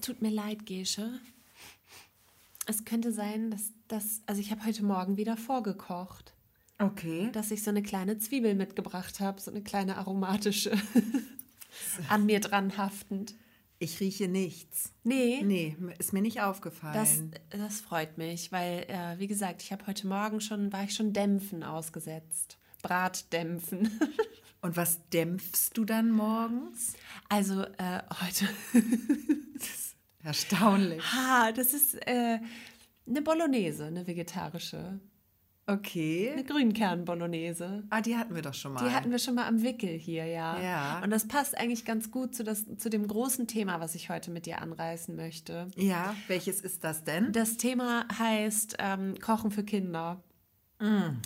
es tut mir leid, Gesche. Es könnte sein, dass das, also ich habe heute Morgen wieder vorgekocht. Okay. Dass ich so eine kleine Zwiebel mitgebracht habe, so eine kleine aromatische, an mir dran haftend. Ich rieche nichts. Nee. Nee, ist mir nicht aufgefallen. Das, das freut mich, weil, äh, wie gesagt, ich habe heute Morgen schon, war ich schon Dämpfen ausgesetzt. Bratdämpfen. Und was dämpfst du dann morgens? Also äh, heute. Erstaunlich. Ha, das ist äh, eine Bolognese, eine vegetarische. Okay. Eine Grünkern-Bolognese. Ah, die hatten wir doch schon mal. Die hatten wir schon mal am Wickel hier, ja. Ja. Und das passt eigentlich ganz gut zu, das, zu dem großen Thema, was ich heute mit dir anreißen möchte. Ja, welches ist das denn? Das Thema heißt ähm, Kochen für Kinder. Mm.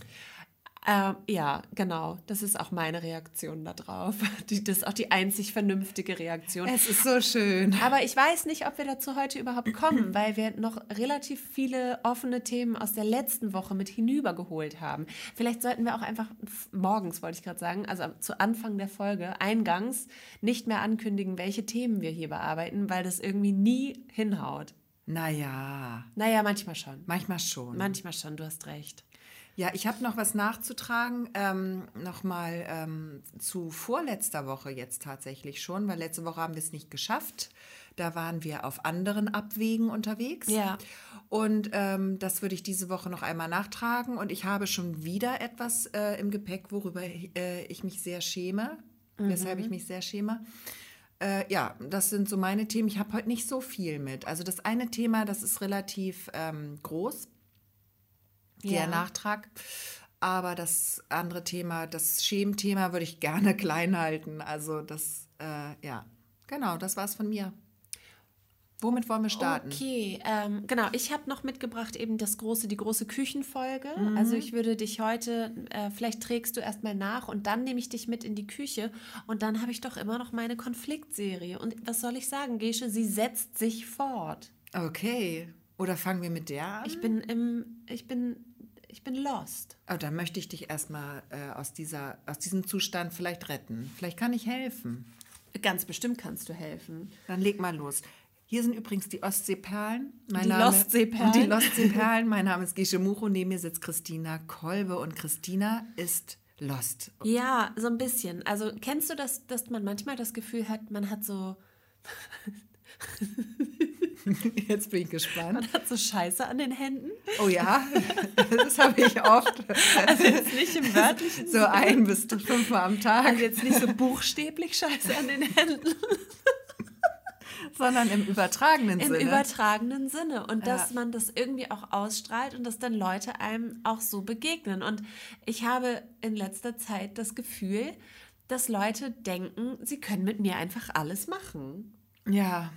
Ähm, ja, genau. Das ist auch meine Reaktion darauf. Die, das ist auch die einzig vernünftige Reaktion. Es ist so schön. Aber ich weiß nicht, ob wir dazu heute überhaupt kommen, weil wir noch relativ viele offene Themen aus der letzten Woche mit hinübergeholt haben. Vielleicht sollten wir auch einfach morgens, wollte ich gerade sagen, also zu Anfang der Folge, eingangs, nicht mehr ankündigen, welche Themen wir hier bearbeiten, weil das irgendwie nie hinhaut. Naja. Naja, manchmal schon. Manchmal schon. Manchmal schon, du hast recht. Ja, ich habe noch was nachzutragen, ähm, nochmal ähm, zu vorletzter Woche jetzt tatsächlich schon, weil letzte Woche haben wir es nicht geschafft. Da waren wir auf anderen Abwegen unterwegs. Ja. Und ähm, das würde ich diese Woche noch einmal nachtragen. Und ich habe schon wieder etwas äh, im Gepäck, worüber äh, ich mich sehr schäme, mhm. weshalb ich mich sehr schäme. Äh, ja, das sind so meine Themen. Ich habe heute nicht so viel mit. Also das eine Thema, das ist relativ ähm, groß der ja. Nachtrag. Aber das andere Thema, das Schementhema, würde ich gerne klein halten. Also das, äh, ja, genau, das war es von mir. Womit wollen wir starten? Okay, ähm, genau. Ich habe noch mitgebracht eben das große, die große Küchenfolge. Mhm. Also ich würde dich heute, äh, vielleicht trägst du erstmal nach und dann nehme ich dich mit in die Küche und dann habe ich doch immer noch meine Konfliktserie. Und was soll ich sagen, Gesche? Sie setzt sich fort. Okay. Oder fangen wir mit der an? Ich bin im, ich bin ich bin lost. Oh, dann möchte ich dich erstmal äh, aus, dieser, aus diesem Zustand vielleicht retten. Vielleicht kann ich helfen. Ganz bestimmt kannst du helfen. Dann leg mal los. Hier sind übrigens die Ostseeperlen. Mein die Name, Lostseeperlen. Die Lostseeperlen. mein Name ist Gesche Mucho. Neben mir sitzt Christina Kolbe und Christina ist lost. Ja, so ein bisschen. Also kennst du das, dass man manchmal das Gefühl hat, man hat so Jetzt bin ich gespannt. Man hat so Scheiße an den Händen. Oh ja, das habe ich oft. Also jetzt nicht im wörtlichen So ein bis fünfmal am Tag. Also jetzt nicht so buchstäblich Scheiße an den Händen. Sondern im übertragenen Im Sinne. Im übertragenen Sinne. Und dass ja. man das irgendwie auch ausstrahlt und dass dann Leute einem auch so begegnen. Und ich habe in letzter Zeit das Gefühl, dass Leute denken, sie können mit mir einfach alles machen. Ja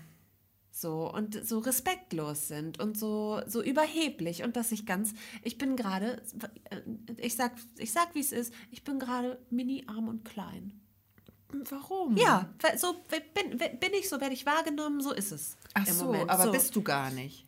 so und so respektlos sind und so so überheblich und dass ich ganz ich bin gerade ich sag ich sag wie es ist ich bin gerade mini arm und klein warum ja so bin, bin ich so werde ich wahrgenommen so ist es ach so Moment. aber so. bist du gar nicht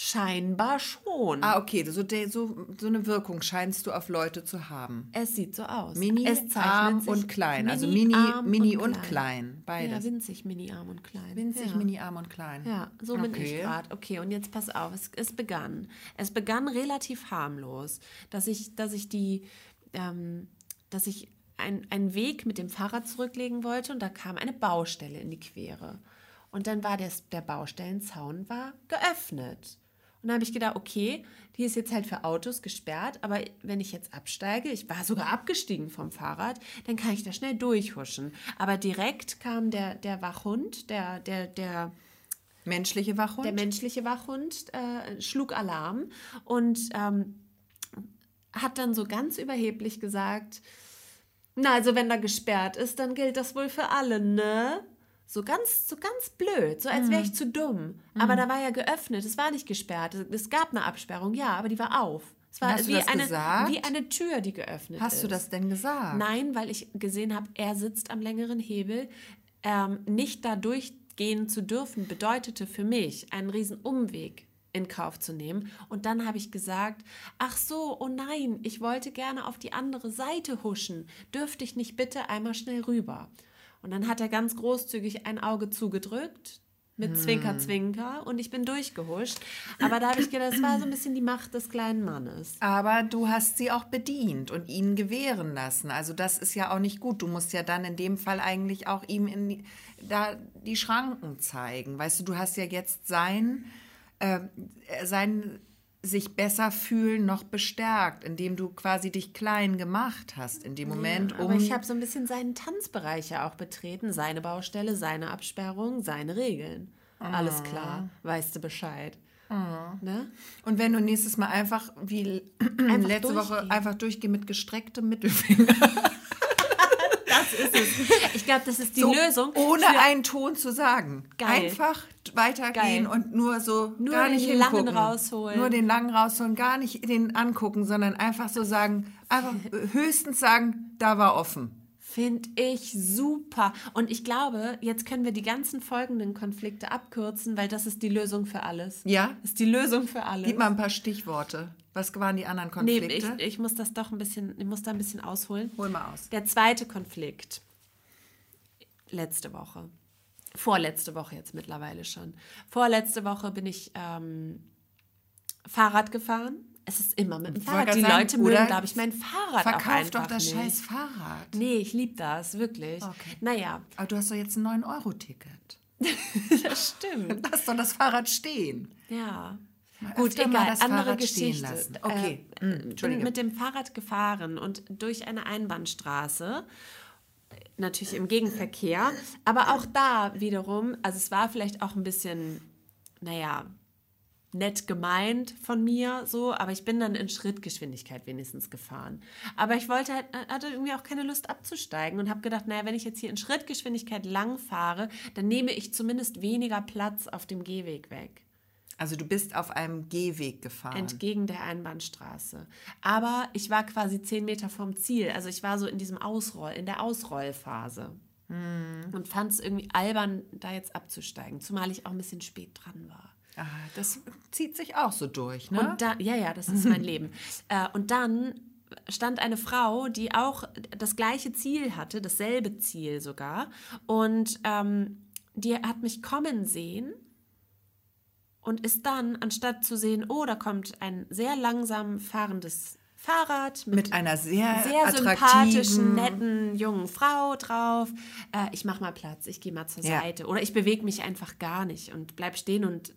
Scheinbar schon. Ah, okay. So, so, so eine Wirkung scheinst du auf Leute zu haben. Es sieht so aus. Mini, es arm und klein. Mini, also mini, mini und, und klein. klein. Beides. Ja, winzig, mini, arm und klein. Winzig, ja. mini, arm und klein. Ja, so okay. bin ich gerade. Okay, und jetzt pass auf. Es, es begann. Es begann relativ harmlos, dass ich, dass ich die, ähm, dass ich einen Weg mit dem Fahrrad zurücklegen wollte und da kam eine Baustelle in die Quere. Und dann war der, der Baustellenzaun war geöffnet. Und dann habe ich gedacht, okay, die ist jetzt halt für Autos gesperrt, aber wenn ich jetzt absteige, ich war sogar abgestiegen vom Fahrrad, dann kann ich da schnell durchhuschen. Aber direkt kam der, der Wachhund, der, der, der menschliche Wachhund, der menschliche Wachhund äh, schlug Alarm und ähm, hat dann so ganz überheblich gesagt, na, also wenn da gesperrt ist, dann gilt das wohl für alle, ne? So ganz, so ganz blöd, so als wäre ich mhm. zu dumm. Mhm. Aber da war ja geöffnet, es war nicht gesperrt. Es gab eine Absperrung, ja, aber die war auf. Es war Hast wie, eine, gesagt? wie eine Tür, die geöffnet Hast ist. Hast du das denn gesagt? Nein, weil ich gesehen habe, er sitzt am längeren Hebel. Ähm, nicht da durchgehen zu dürfen, bedeutete für mich einen riesen Umweg in Kauf zu nehmen. Und dann habe ich gesagt, ach so, oh nein, ich wollte gerne auf die andere Seite huschen. Dürfte ich nicht bitte einmal schnell rüber? Und dann hat er ganz großzügig ein Auge zugedrückt, mit Zwinker, Zwinker und ich bin durchgehuscht. Aber da habe ich gedacht, das war so ein bisschen die Macht des kleinen Mannes. Aber du hast sie auch bedient und ihn gewähren lassen. Also das ist ja auch nicht gut. Du musst ja dann in dem Fall eigentlich auch ihm in die, da die Schranken zeigen. Weißt du, du hast ja jetzt sein, äh, sein sich besser fühlen noch bestärkt, indem du quasi dich klein gemacht hast in dem Moment, Ja, aber ich habe so ein bisschen seinen Tanzbereich ja auch betreten, seine Baustelle, seine Absperrung, seine Regeln. Alles klar, weißt du Bescheid. Ne? Und wenn du nächstes Mal einfach wie Einfach letzte Woche durchgehen. einfach durchgehen mit gestrecktem Mittelfinger. Das ist es. Ich glaube, das ist die So, Lösung. Ohne einen Ton zu sagen. Geil. Einfach weitergehen Geil. und nur so Nur gar den nicht langen hingucken. rausholen. Nur den langen rausholen, gar nicht den angucken, sondern einfach so sagen, einfach höchstens sagen, da war offen. Finde ich super. Und ich glaube, jetzt können wir die ganzen folgenden Konflikte abkürzen, weil das ist die Lösung für alles. Ja? Das ist die Lösung für alles. Gib mal ein paar Stichworte. Was waren die anderen nee, Konflikte? ich, ich muss das doch ein bisschen, ich muss da ein bisschen ausholen. Hol mal aus. Der zweite Konflikt. Letzte Woche. Vorletzte Woche jetzt mittlerweile schon. Vorletzte Woche bin ich ähm, Fahrrad gefahren. Es ist immer mit dem Fahrrad. Die sagen, Leute mögen, glaube ich, mein Fahrrad auch Verkauf doch einfach das nicht. scheiß Fahrrad. Nee, ich liebe das, wirklich. Okay. Naja, Aber du hast doch jetzt ein 9-Euro-Ticket. das stimmt. Lass doch das Fahrrad stehen. Ja. Gut, egal, mal das andere Fahrrad stehen Geschichte. lassen. Okay, Äh, hm, bin mit dem Fahrrad gefahren und durch eine Einbahnstraße, natürlich im Gegenverkehr, aber auch da wiederum, also es war vielleicht auch ein bisschen, naja, nett gemeint von mir so, aber ich bin dann in Schrittgeschwindigkeit wenigstens gefahren. Aber ich wollte halt, hatte irgendwie auch keine Lust abzusteigen und habe gedacht, naja, wenn ich jetzt hier in Schrittgeschwindigkeit lang fahre, dann nehme ich zumindest weniger Platz auf dem Gehweg weg Also du bist auf einem Gehweg gefahren. entgegen der Einbahnstraße. Aber ich war quasi zehn Meter vom Ziel. Also ich war so in diesem Ausroll, in der Ausrollphase. Und fand es irgendwie albern, da jetzt abzusteigen, zumal ich auch ein bisschen spät dran war. Ah, das zieht sich auch so durch, ne? Und da, ja, ja, das ist mein Leben. Äh, und dann stand eine Frau, die auch das gleiche Ziel hatte, dasselbe Ziel sogar. Und ähm, die hat mich kommen sehen und ist dann, anstatt zu sehen, oh, da kommt ein sehr langsam fahrendes Fahrrad mit, Mit einer sehr, sehr sympathischen, netten jungen Frau drauf. Äh, ich mach mal Platz, ich gehe mal zur Ja. Seite. Oder ich bewege mich einfach gar nicht und bleib stehen und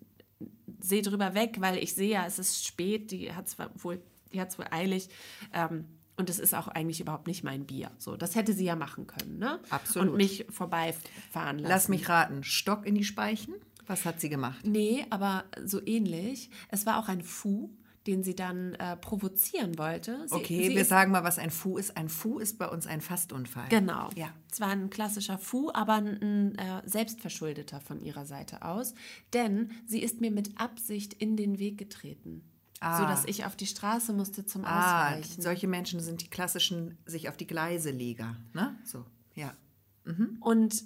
sehe drüber weg, weil ich sehe ja, es ist spät, die hat es wohl, die hat's wohl eilig. Ähm, und es ist auch eigentlich überhaupt nicht mein Bier. So, das hätte sie ja machen können, ne? Absolut. Und mich vorbeifahren lassen. Lass mich raten, Stock in die Speichen? Was hat sie gemacht? Nee, aber so ähnlich. Es war auch ein Fu, den sie dann äh, provozieren wollte. Sie, Okay, sie wir sagen mal, was ein Fu ist. Ein Fu ist bei uns ein Fastunfall. Genau. Ja. Es war ein klassischer Fu, aber ein, ein äh, selbstverschuldeter von ihrer Seite aus. Denn sie ist mir mit Absicht in den Weg getreten. Ah. Sodass ich auf die Straße musste zum Ah, Ausweichen. solche Menschen sind die klassischen sich auf die Gleise leger, ne? So, ja. Und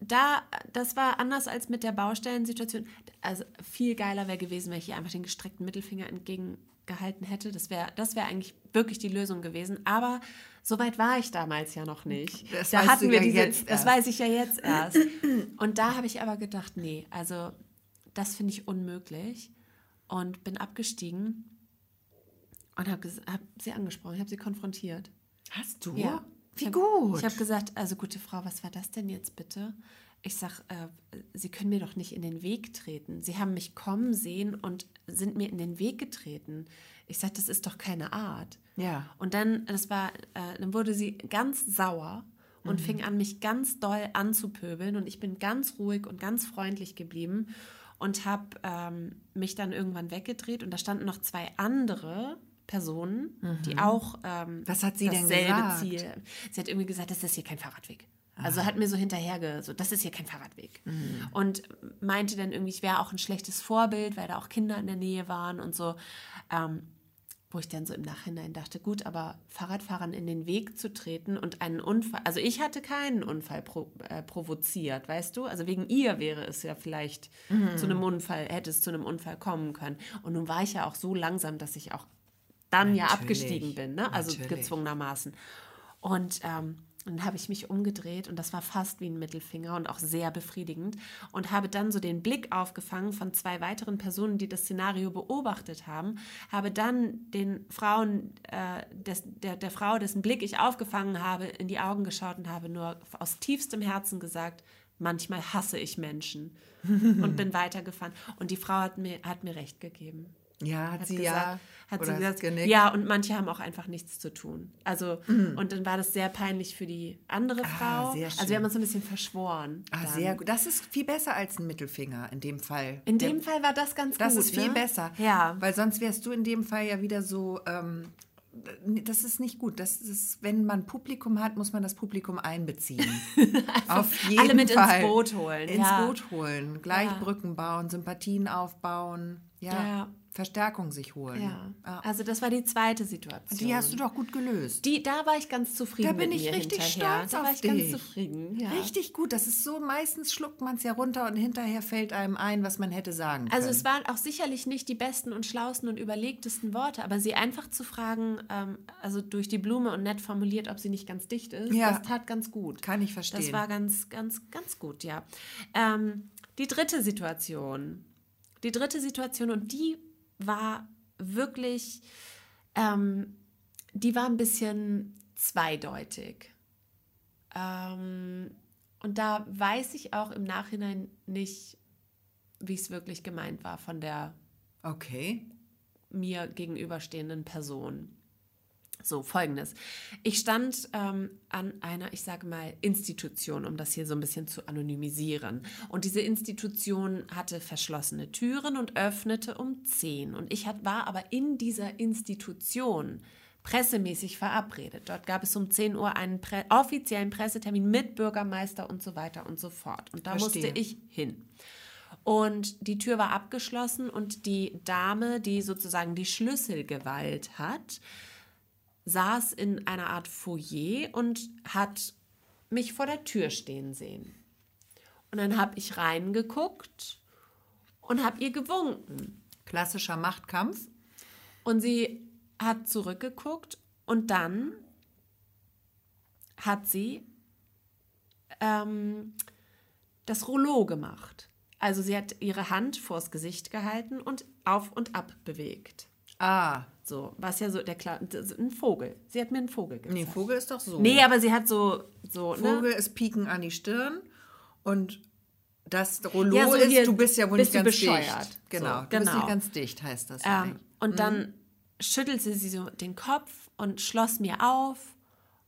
da, das war anders als mit der Baustellensituation. Also viel geiler wäre gewesen, wenn ich ihr einfach den gestreckten Mittelfinger entgegengehalten hätte. Das wäre das wär eigentlich wirklich die Lösung gewesen. Aber so weit war ich damals ja noch nicht. Das da hatten wir ja diese, jetzt das erst. weiß ich ja jetzt erst. Und da habe ich aber gedacht, nee, also das finde ich unmöglich. Und bin abgestiegen und habe hab sie angesprochen, ich habe sie konfrontiert. Hast du? Ja. Wie ich hab, gut. Ich habe gesagt, also gute Frau, was war das denn jetzt bitte? Ich sag, äh, Sie können mir doch nicht in den Weg treten. Sie haben mich kommen sehen und sind mir in den Weg getreten. Ich sag, das ist doch keine Art. Ja. Und dann, das war, äh, dann wurde sie ganz sauer und fing an, mich ganz doll anzupöbeln. Und ich bin ganz ruhig und ganz freundlich geblieben und habe ähm, mich dann irgendwann weggedreht. Und da standen noch zwei andere Personen, die auch ähm, Was hat sie denn dasselbe gesagt? Ziel. Sie hat irgendwie gesagt, das ist hier kein Fahrradweg. Also hat mir so hinterher, so, das ist hier kein Fahrradweg. Mhm. Und meinte dann irgendwie, ich wäre auch ein schlechtes Vorbild, weil da auch Kinder in der Nähe waren und so. Ähm, wo ich dann so im Nachhinein dachte, gut, aber Fahrradfahrern in den Weg zu treten und einen Unfall, also ich hatte keinen Unfall pro, äh, provoziert, weißt du? Also wegen ihr wäre es ja vielleicht Mhm. zu einem Unfall, hätte es zu einem Unfall kommen können. Und nun war ich ja auch so langsam, dass ich auch dann ja Natürlich, abgestiegen bin, ne? also natürlich. gezwungenermaßen. Und ähm, dann habe ich mich umgedreht und das war fast wie ein Mittelfinger und auch sehr befriedigend und habe dann so den Blick aufgefangen von zwei weiteren Personen, die das Szenario beobachtet haben, habe dann den Frauen, äh, des, der, der Frau, dessen Blick ich aufgefangen habe, in die Augen geschaut und habe nur aus tiefstem Herzen gesagt, manchmal hasse ich Menschen und bin weitergefahren. Und die Frau hat mir, hat mir recht gegeben. Ja, hat, Hat sie gesagt, ja. hat sie gesagt, genickt? ja, und manche haben auch einfach nichts zu tun. Also, und dann war das sehr peinlich für die andere Frau. Ah, also, wir haben uns ein bisschen verschworen. Ah, dann. sehr gut. Das ist viel besser als ein Mittelfinger in dem Fall. In Der- dem Fall war das ganz Das gut. ist viel ne? besser. Ja. Weil sonst wärst du in dem Fall ja wieder so. Ähm, das ist nicht gut. Das ist, wenn man Publikum hat, muss man das Publikum einbeziehen. Auf jeden alle mit ins Fall. Boot holen, Ins ja. Boot holen. Gleich Ja. Brücken bauen, Sympathien aufbauen. Ja. Ja. Verstärkung sich holen. Ja. Ah. Also, das war die zweite Situation. Die hast du doch gut gelöst. Die, da war ich ganz zufrieden Da bin ich richtig hinterher. stolz Da war auf ich ganz dich. zufrieden. Ja. Richtig gut. Das ist so, meistens schluckt man es ja runter und hinterher fällt einem ein, was man hätte sagen können. Also es waren auch sicherlich nicht die besten und schlauesten und überlegtesten Worte, aber sie einfach zu fragen, ähm, also durch die Blume und nett formuliert, ob sie nicht ganz dicht ist, Ja. das tat ganz gut. Kann ich verstehen. Das war ganz, ganz, ganz gut, ja. Ähm, die dritte Situation. Die dritte Situation und die war wirklich, ähm, die war ein bisschen zweideutig. Ähm, und da weiß ich auch im Nachhinein nicht, wie es wirklich gemeint war von der okay. mir gegenüberstehenden Person. So, folgendes. Ich stand ähm, an einer, ich sage mal, Institution, um das hier so ein bisschen zu anonymisieren. Und diese Institution hatte verschlossene Türen und öffnete um 10. Und ich hat, war aber in dieser Institution pressemäßig verabredet. Dort gab es um 10 Uhr einen Pre offiziellen Pressetermin mit Bürgermeister und so weiter und so fort. Und da Verstehe. musste ich hin. Und die Tür war abgeschlossen und die Dame, die sozusagen die Schlüsselgewalt hat, saß in einer Art Foyer und hat mich vor der Tür stehen sehen. Und dann habe ich reingeguckt und habe ihr gewunken. Klassischer Machtkampf. Und sie hat zurückgeguckt und dann hat sie ähm, das Rouleau gemacht. Also sie hat ihre Hand vors Gesicht gehalten und auf und ab bewegt. Ah, So, was ja so der klar, ein Vogel. Sie hat mir einen Vogel gezeigt. nee, Vogel ist doch so. Nee, aber sie hat so, so Vogel ne? ist Pieken an die Stirn und das Rollo Ja, so ist, hier du bist ja wohl bist nicht ganz bescheuert. dicht. Genau, So, du bist genau. nicht ganz dicht, heißt das. Ähm, und dann schüttelte sie so den Kopf und schloss mir auf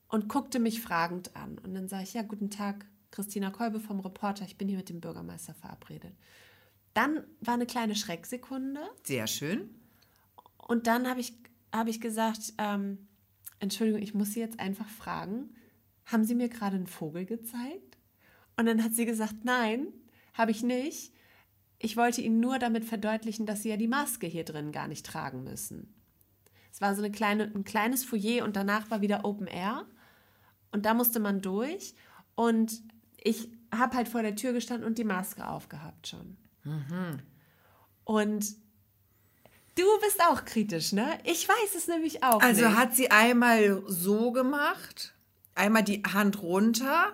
und guckte mich fragend an. Und dann sage ich, ja, guten Tag, Christina Kolbe vom Reporter, ich bin hier mit dem Bürgermeister verabredet. Dann war eine kleine Schrecksekunde Sehr schön. Und dann habe ich, hab ich gesagt, ähm, Entschuldigung, ich muss Sie jetzt einfach fragen, haben Sie mir gerade einen Vogel gezeigt? Und dann hat sie gesagt, nein, habe ich nicht. Ich wollte Ihnen nur damit verdeutlichen, dass Sie ja die Maske hier drin gar nicht tragen müssen. Es war so eine kleine, ein kleines Foyer und danach war wieder Open Air. Und da musste man durch. Und ich habe halt vor der Tür gestanden und die Maske aufgehabt schon. Und du bist auch kritisch, ne? Ich weiß es nämlich auch. Also nicht. hat sie einmal so gemacht, einmal die Hand runter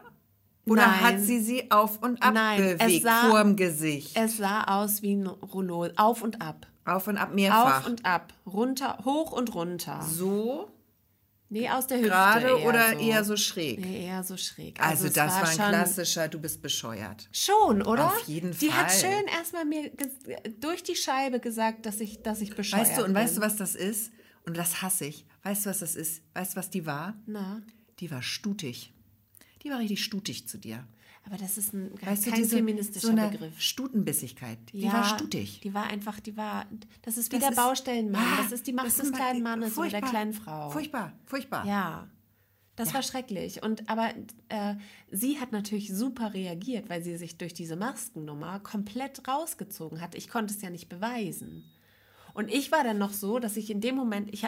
oder Nein. hat sie sie auf und ab Nein, es bewegt sah- vorm Gesicht? es sah aus wie ein Rollo. Auf und ab. auf und ab mehrfach. Auf und ab. Runter, hoch und runter. so Nee, aus der Hüfte. gerade oder so. eher so schräg? Nee, eher so schräg. Also, es das war, ein schon- klassischer, du bist bescheuert. Schon, oder? Auf jeden Die hat Fall. schön erstmal mir durch die Scheibe gesagt, dass ich, dass ich bescheuert Weißt du, und bin. weißt du, was das ist? Und das hasse ich. Weißt du, was das ist? Weißt du, was die war? Na, Die war stutig. Die war richtig stutig zu dir. Aber das ist ein Weißt kein du, diese, feministischer so eine Begriff. Stutenbissigkeit. Die war stutig. Die war einfach, die war, das ist wie Das der Baustellenmann. Ah, das ist die Macht des kleinen Mannes oder der furchtbar. kleinen Frau. Furchtbar, furchtbar. Ja, das war schrecklich. Und aber äh, sie hat natürlich super reagiert, weil sie sich durch diese Maskennummer komplett rausgezogen hat. Ich konnte es ja nicht beweisen. Und ich war dann noch so, dass ich in dem Moment, ich,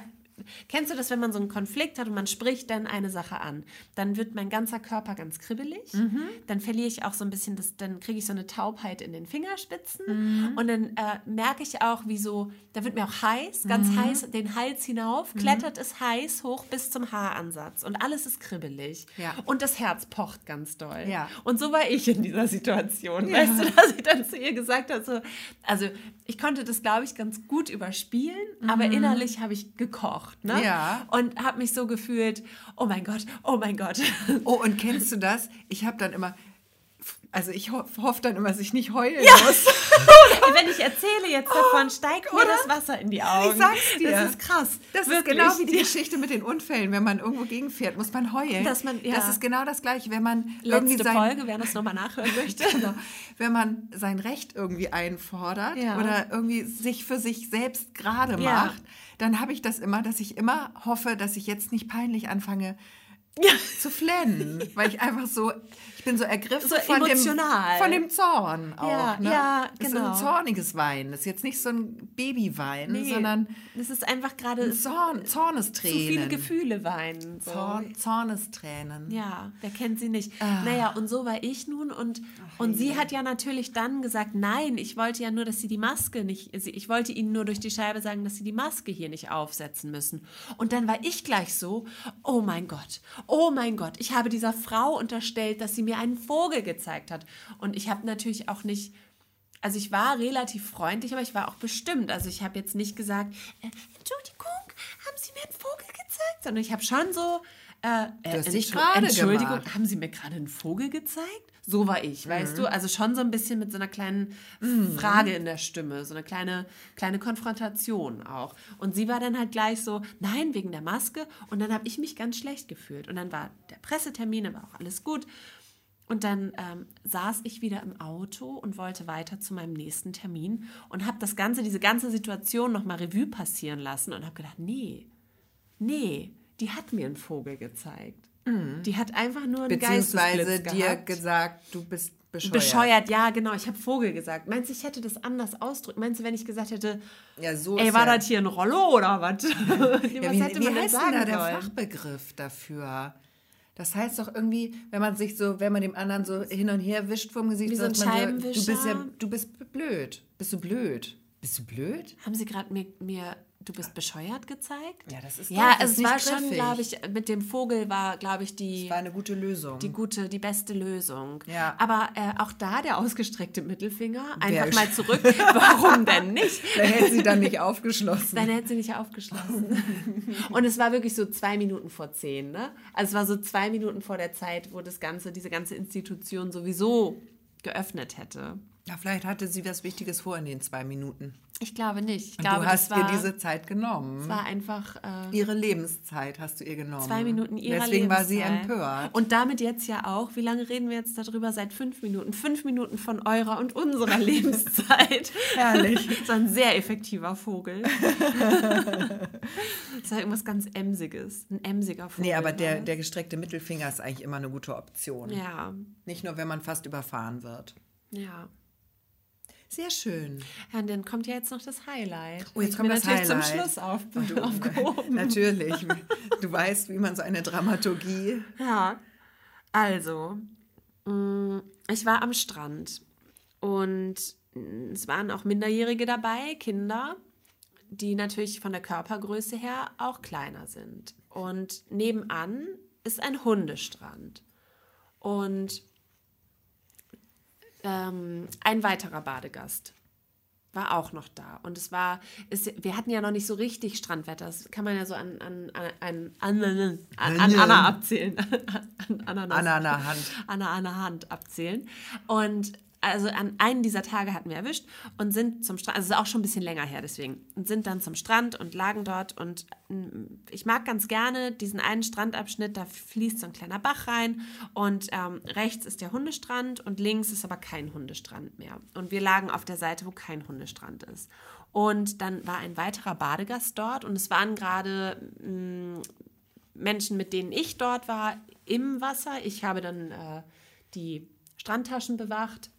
kennst du das, wenn man so einen Konflikt hat und man spricht dann eine Sache an? Dann wird mein ganzer Körper ganz kribbelig. Mhm. Dann verliere ich auch so ein bisschen, das, dann kriege ich so eine Taubheit in den Fingerspitzen. Und dann äh, merke ich auch, wie so, da wird mir auch heiß, ganz heiß, den Hals hinauf, klettert es heiß hoch bis zum Haaransatz. Und alles ist kribbelig. Ja. Und das Herz pocht ganz doll. Ja. Und so war ich in dieser Situation. Ja. Weißt du, dass ich dann zu ihr gesagt habe, so, also ich konnte das, glaube ich, ganz gut überspielen, aber innerlich habe ich gekocht. Ne? Mhm. Ja. Und habe mich so gefühlt, oh mein Gott, oh mein Gott. Oh, und kennst du das? Ich habe dann immer, also ich ho hoffe dann immer, dass ich nicht heulen muss. Wenn ich erzähle jetzt davon, steigt mir oder? das Wasser in die Augen. Ich sag's dir. Das ist krass. Das Wirklich. ist genau wie die Geschichte mit den Unfällen. Wenn man irgendwo gegenfährt, muss man heulen. Dass man- ja. Das ist genau das Gleiche, wenn man irgendwie Letzte sein, Folge, wer das nochmal nachhören möchte. Genau. Wenn man sein Recht irgendwie einfordert Ja. oder irgendwie sich für sich selbst gerade Ja. macht, dann habe ich das immer, dass ich immer hoffe, dass ich jetzt nicht peinlich anfange zu flennen, weil ich einfach so, bin so ergriffen So von, dem, emotional. von dem Zorn auch. Ja, ne? ja, Das ist genau. ein zorniges Wein. Das ist jetzt nicht so ein Babywein, Nee, sondern das ist einfach gerade zu Zorn, Zornestränen. viele Gefühle weinen. So. Zorn, Zornestränen. Ja, wer kennt sie nicht? Ah. Naja, und so war ich nun und, und sie hat ja natürlich dann gesagt, nein, ich wollte ja nur, dass sie die Maske nicht, ich wollte ihnen nur durch die Scheibe sagen, dass sie die Maske hier nicht aufsetzen müssen. Und dann war ich gleich so, oh mein Gott, oh mein Gott, ich habe dieser Frau unterstellt, dass sie mir einen Vogel gezeigt hat. Und ich habe natürlich auch nicht, also ich war relativ freundlich, aber ich war auch bestimmt. Also ich habe jetzt nicht gesagt, äh, Entschuldigung, haben Sie mir einen Vogel gezeigt? Sondern ich habe schon so, äh, dich Entschuldigung, gemacht. haben Sie mir gerade einen Vogel gezeigt? So war ich, weißt Mhm. du? Also schon so ein bisschen mit so einer kleinen Frage in der Stimme, so eine kleine, kleine Konfrontation auch. Und sie war dann halt gleich so, nein, wegen der Maske. Und dann habe ich mich ganz schlecht gefühlt. Und dann war der Pressetermin, dann war auch alles gut. Und dann ähm, saß ich wieder im Auto und wollte weiter zu meinem nächsten Termin und habe das ganze, diese ganze Situation nochmal Revue passieren lassen und habe gedacht, nee, nee, die hat mir einen Vogel gezeigt. Die hat einfach nur einen Mhm. Beziehungsweise dir gehabt. gesagt, du bist bescheuert. Bescheuert, ja, genau. Ich habe Vogel gesagt. Meinst du, ich hätte das anders ausdrücken? Meinst du, wenn ich gesagt hätte, Ja, so ey, war ja, das hier ein Rollo oder was? was ja, wie, hätte wie man heißt denn da der? Fachbegriff dafür? Das heißt doch irgendwie, wenn man sich so, wenn man dem anderen so hin und her wischt vom Gesicht, Wie so ein man so, du bist ja, Scheibenwischer. du bist blöd. Bist du blöd? Bist du blöd? Haben sie gerade mir, mir, du bist bescheuert gezeigt? Ja, das ist Ja, das es war nicht schon, griffig. glaube ich, mit dem Vogel war, glaube ich, die, War eine gute Lösung. die gute, die beste Lösung. Ja. Aber äh, auch da der ausgestreckte Mittelfinger, einfach Der- mal zurück. Warum denn nicht? da hätte sie dann nicht aufgeschlossen. Dann hätte sie nicht aufgeschlossen. Und es war wirklich so zwei Minuten vor zehn, ne? Also es war so zwei Minuten vor der Zeit, wo das Ganze, diese ganze Institution sowieso geöffnet hätte. Ja, vielleicht hatte sie was Wichtiges vor in den zwei Minuten. Ich glaube nicht. Ich glaube, du hast war, ihr diese Zeit genommen. das war einfach äh, ihre Lebenszeit hast du ihr genommen. zwei Minuten ihrer Deswegen war sie Lebenszeit. empört. Und damit jetzt ja auch, wie lange reden wir jetzt darüber? Seit fünf Minuten. Fünf Minuten von eurer und unserer Lebenszeit. Herrlich. War ein sehr effektiver Vogel. Das war irgendwas ganz Emsiges. Ein emsiger Vogel. Nee, aber der, das. der gestreckte Mittelfinger ist eigentlich immer eine gute Option. Ja, Nicht nur, wenn man fast überfahren wird. ja. Sehr schön. Ja, und dann kommt ja jetzt noch das Highlight. Oh, jetzt Ich kommt das natürlich Highlight. zum Schluss auf, Du, aufgehoben. Natürlich. Du weißt, wie man so eine Dramaturgie. Ja, also, mh, ich war am Strand und es waren auch Minderjährige dabei, Kinder, die natürlich von der Körpergröße her auch kleiner sind. Und nebenan ist ein Hundestrand. Und ähm, ein weiterer Badegast war auch noch da. Und es war, es, wir hatten ja noch nicht so richtig Strandwetter. Das kann man ja so an, an, an, an, an, an, an Anna abzählen. An Ananas. Anna an der Hand. Anna an der Hand abzählen. Und also an einen dieser Tage hatten wir erwischt und sind zum Strand, also ist auch schon ein bisschen länger her deswegen, und sind dann zum Strand und lagen dort und mm, ich mag ganz gerne diesen einen Strandabschnitt, da fließt so ein kleiner Bach rein und ähm, rechts ist der Hundestrand und links ist aber kein Hundestrand mehr. Und wir lagen auf der Seite, wo kein Hundestrand ist. Und dann war ein weiterer Badegast dort und es waren gerade mm, Menschen, mit denen ich dort war, im Wasser. Ich habe dann äh, die Strandtaschen bewacht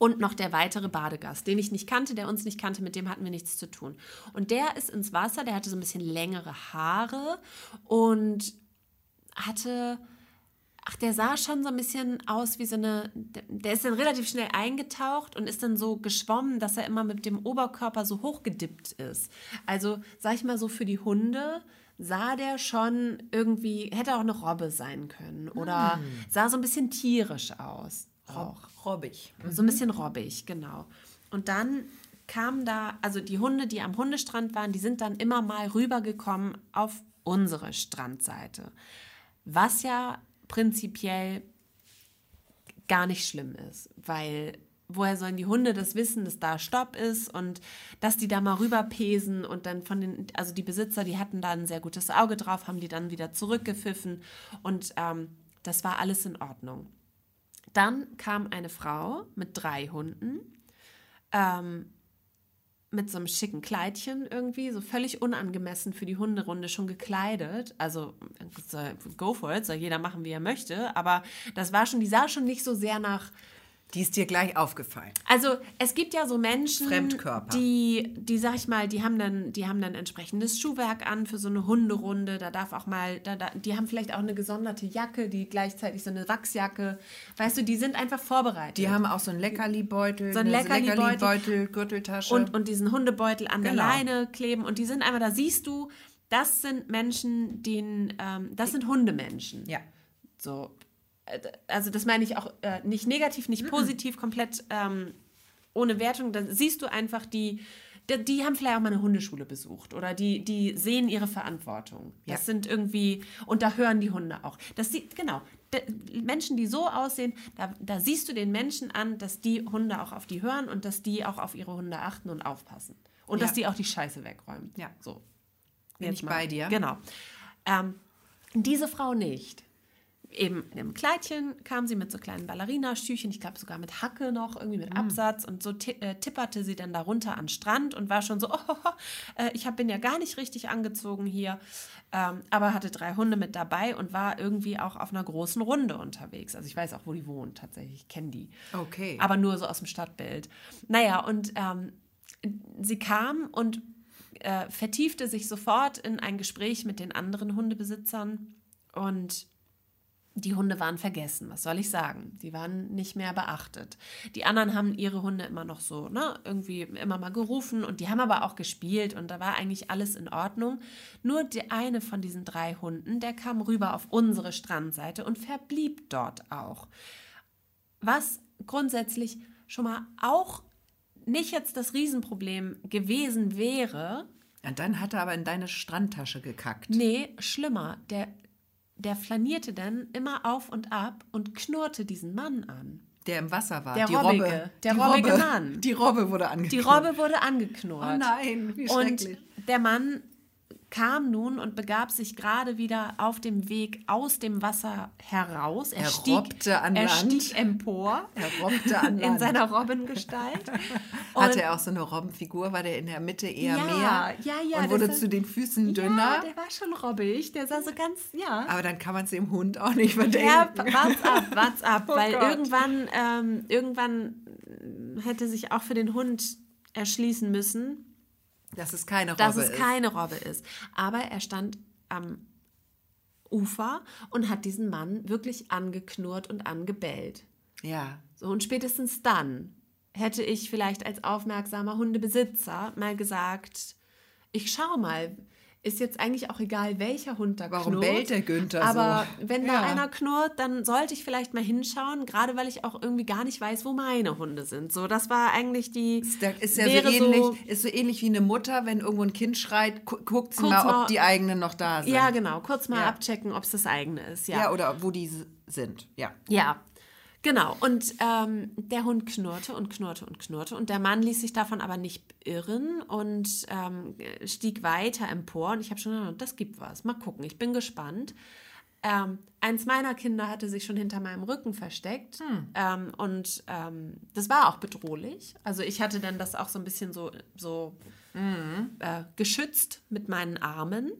Und noch der weitere Badegast, den ich nicht kannte, der uns nicht kannte, mit dem hatten wir nichts zu tun. Und der ist ins Wasser, der hatte so ein bisschen längere Haare und hatte, ach, der sah schon so ein bisschen aus wie so eine, der ist dann relativ schnell eingetaucht und ist dann so geschwommen, dass er immer mit dem Oberkörper so hochgedippt ist. Also, sag ich mal so, für die Hunde sah der schon irgendwie, hätte auch eine Robbe sein können oder Hm. sah so ein bisschen tierisch aus. Auch. Robbig. So ein bisschen robbig, genau. Und dann kam da, also die Hunde, die am Hundestrand waren, die sind dann immer mal rübergekommen auf unsere Strandseite. Was ja prinzipiell gar nicht schlimm ist, weil woher sollen die Hunde das wissen, dass da Stopp ist und dass die da mal rüberpesen und dann von den, also die Besitzer, die hatten da ein sehr gutes Auge drauf, haben die dann wieder zurückgepfiffen und ähm, das war alles in Ordnung. Dann kam eine Frau mit drei Hunden, ähm, mit so einem schicken Kleidchen irgendwie, so völlig unangemessen für die Hunderunde schon gekleidet. Also soll- go for it, soll jeder machen, wie er möchte. Aber das war schon, die sah schon nicht so sehr nach. Die ist dir gleich aufgefallen. Also es gibt ja so Menschen, Fremdkörper. die, die sag ich mal, die haben dann, die haben dann entsprechendes Schuhwerk an für so eine Hunderunde. Da darf auch mal, da, da, die haben vielleicht auch eine gesonderte Jacke, die gleichzeitig so eine Wachsjacke. Weißt du, die sind einfach vorbereitet. Die haben auch so einen Leckerli-Beutel, So einen eine Leckerli-Beutel. Gürteltasche. und, und diesen Hundebeutel an der Genau. Leine kleben und die sind einfach, da siehst du, das sind Menschen, denen, ähm, das sind Hundemenschen. ja. So, also das meine ich auch äh, nicht negativ, nicht positiv, komplett ähm, ohne Wertung. Da siehst du einfach, die, die, die haben vielleicht auch mal eine Hundeschule besucht oder die, die sehen ihre Verantwortung. Das Ja. sind irgendwie, und da hören die Hunde auch. Das sieht, genau, de, Menschen, die so aussehen, da, da siehst du den Menschen an, dass die Hunde auch auf die hören und dass die auch auf ihre Hunde achten und aufpassen. Und Ja. dass die auch die Scheiße wegräumen. Ja. So. Bin Jetzt ich bei dir? Genau. Ähm, diese Frau nicht. Eben in einem Kleidchen kam sie mit so kleinen Ballerinaschüchen, ich glaube sogar mit Hacke noch, irgendwie Mm. mit Absatz und so äh, tipperte sie dann darunter an den Strand und war schon so, oh, äh, ich hab, bin ja gar nicht richtig angezogen hier, ähm, aber hatte drei Hunde mit dabei und war irgendwie auch auf einer großen Runde unterwegs. Also ich weiß auch, wo die wohnt tatsächlich, ich kenne die. Okay. Aber nur so aus dem Stadtbild. Naja, und ähm, sie kam und äh, vertiefte sich sofort in ein Gespräch mit den anderen Hundebesitzern und die Hunde waren vergessen, was soll ich sagen? Die waren nicht mehr beachtet. Die anderen haben ihre Hunde immer noch so, ne, irgendwie immer mal gerufen und die haben aber auch gespielt und da war eigentlich alles in Ordnung. Nur der eine von diesen drei Hunden, der kam rüber auf unsere Strandseite und verblieb dort auch. Was grundsätzlich schon mal auch nicht jetzt das Riesenproblem gewesen wäre, Und dann hat er aber in deine Strandtasche gekackt. Nee, schlimmer. Der, der flanierte dann immer auf und ab und knurrte diesen Mann an. Der im Wasser war. Der die Robbige. Robbe. Der die robbige Robbe. Mann. Die Robbe wurde Die angeknurrt. Robbe wurde angeknurrt. Oh nein, wie Und schrecklich. der Mann kam nun und begab sich gerade wieder auf dem Weg aus dem Wasser heraus. Er, Er stieg, robbte an er Land. stieg empor Er robbte an in Land. seiner Robbengestalt. Hatte er auch so eine Robbenfigur? War der in der Mitte eher Ja, mehr? ja, ja, Und wurde zu den Füßen Ja, dünner? der war schon robbig. Der sah so ganz, ja. aber dann kann man es dem Hund auch nicht verdenken. Ja, wart's ab, wart's ab, Oh weil Gott. irgendwann, ähm, irgendwann hätte sich auch für den Hund erschließen müssen, dass es keine Robbe dass es ist. keine Robbe ist. Aber er stand am Ufer und hat diesen Mann wirklich angeknurrt und angebellt. Ja. So, und spätestens dann hätte ich vielleicht als aufmerksamer Hundebesitzer mal gesagt, ich schau mal, ist jetzt eigentlich auch egal, welcher Hund da Warum knurrt. bellt der Günther Aber so? wenn da Ja. einer knurrt, dann sollte ich vielleicht mal hinschauen, gerade weil ich auch irgendwie gar nicht weiß, wo meine Hunde sind. So, das war eigentlich die. Das ist ja wäre so ähnlich, ist so ähnlich wie eine Mutter, wenn irgendwo ein Kind schreit, gu guckt sie mal, mal- ob die eigenen noch da sind. Ja, genau. Kurz mal Ja. abchecken, ob es das eigene ist. Ja, Ja, oder wo die sind. Ja. ja. Genau. Und ähm, der Hund knurrte und knurrte und knurrte. Und der Mann ließ sich davon aber nicht irren und ähm, stieg weiter empor. Und ich habe schon gedacht, das gibt was. Mal gucken. Ich bin gespannt. Ähm, eins meiner Kinder hatte sich schon hinter meinem Rücken versteckt ähm, und ähm, das war auch bedrohlich. Also ich hatte dann das auch so ein bisschen so, so äh, geschützt mit meinen Armen.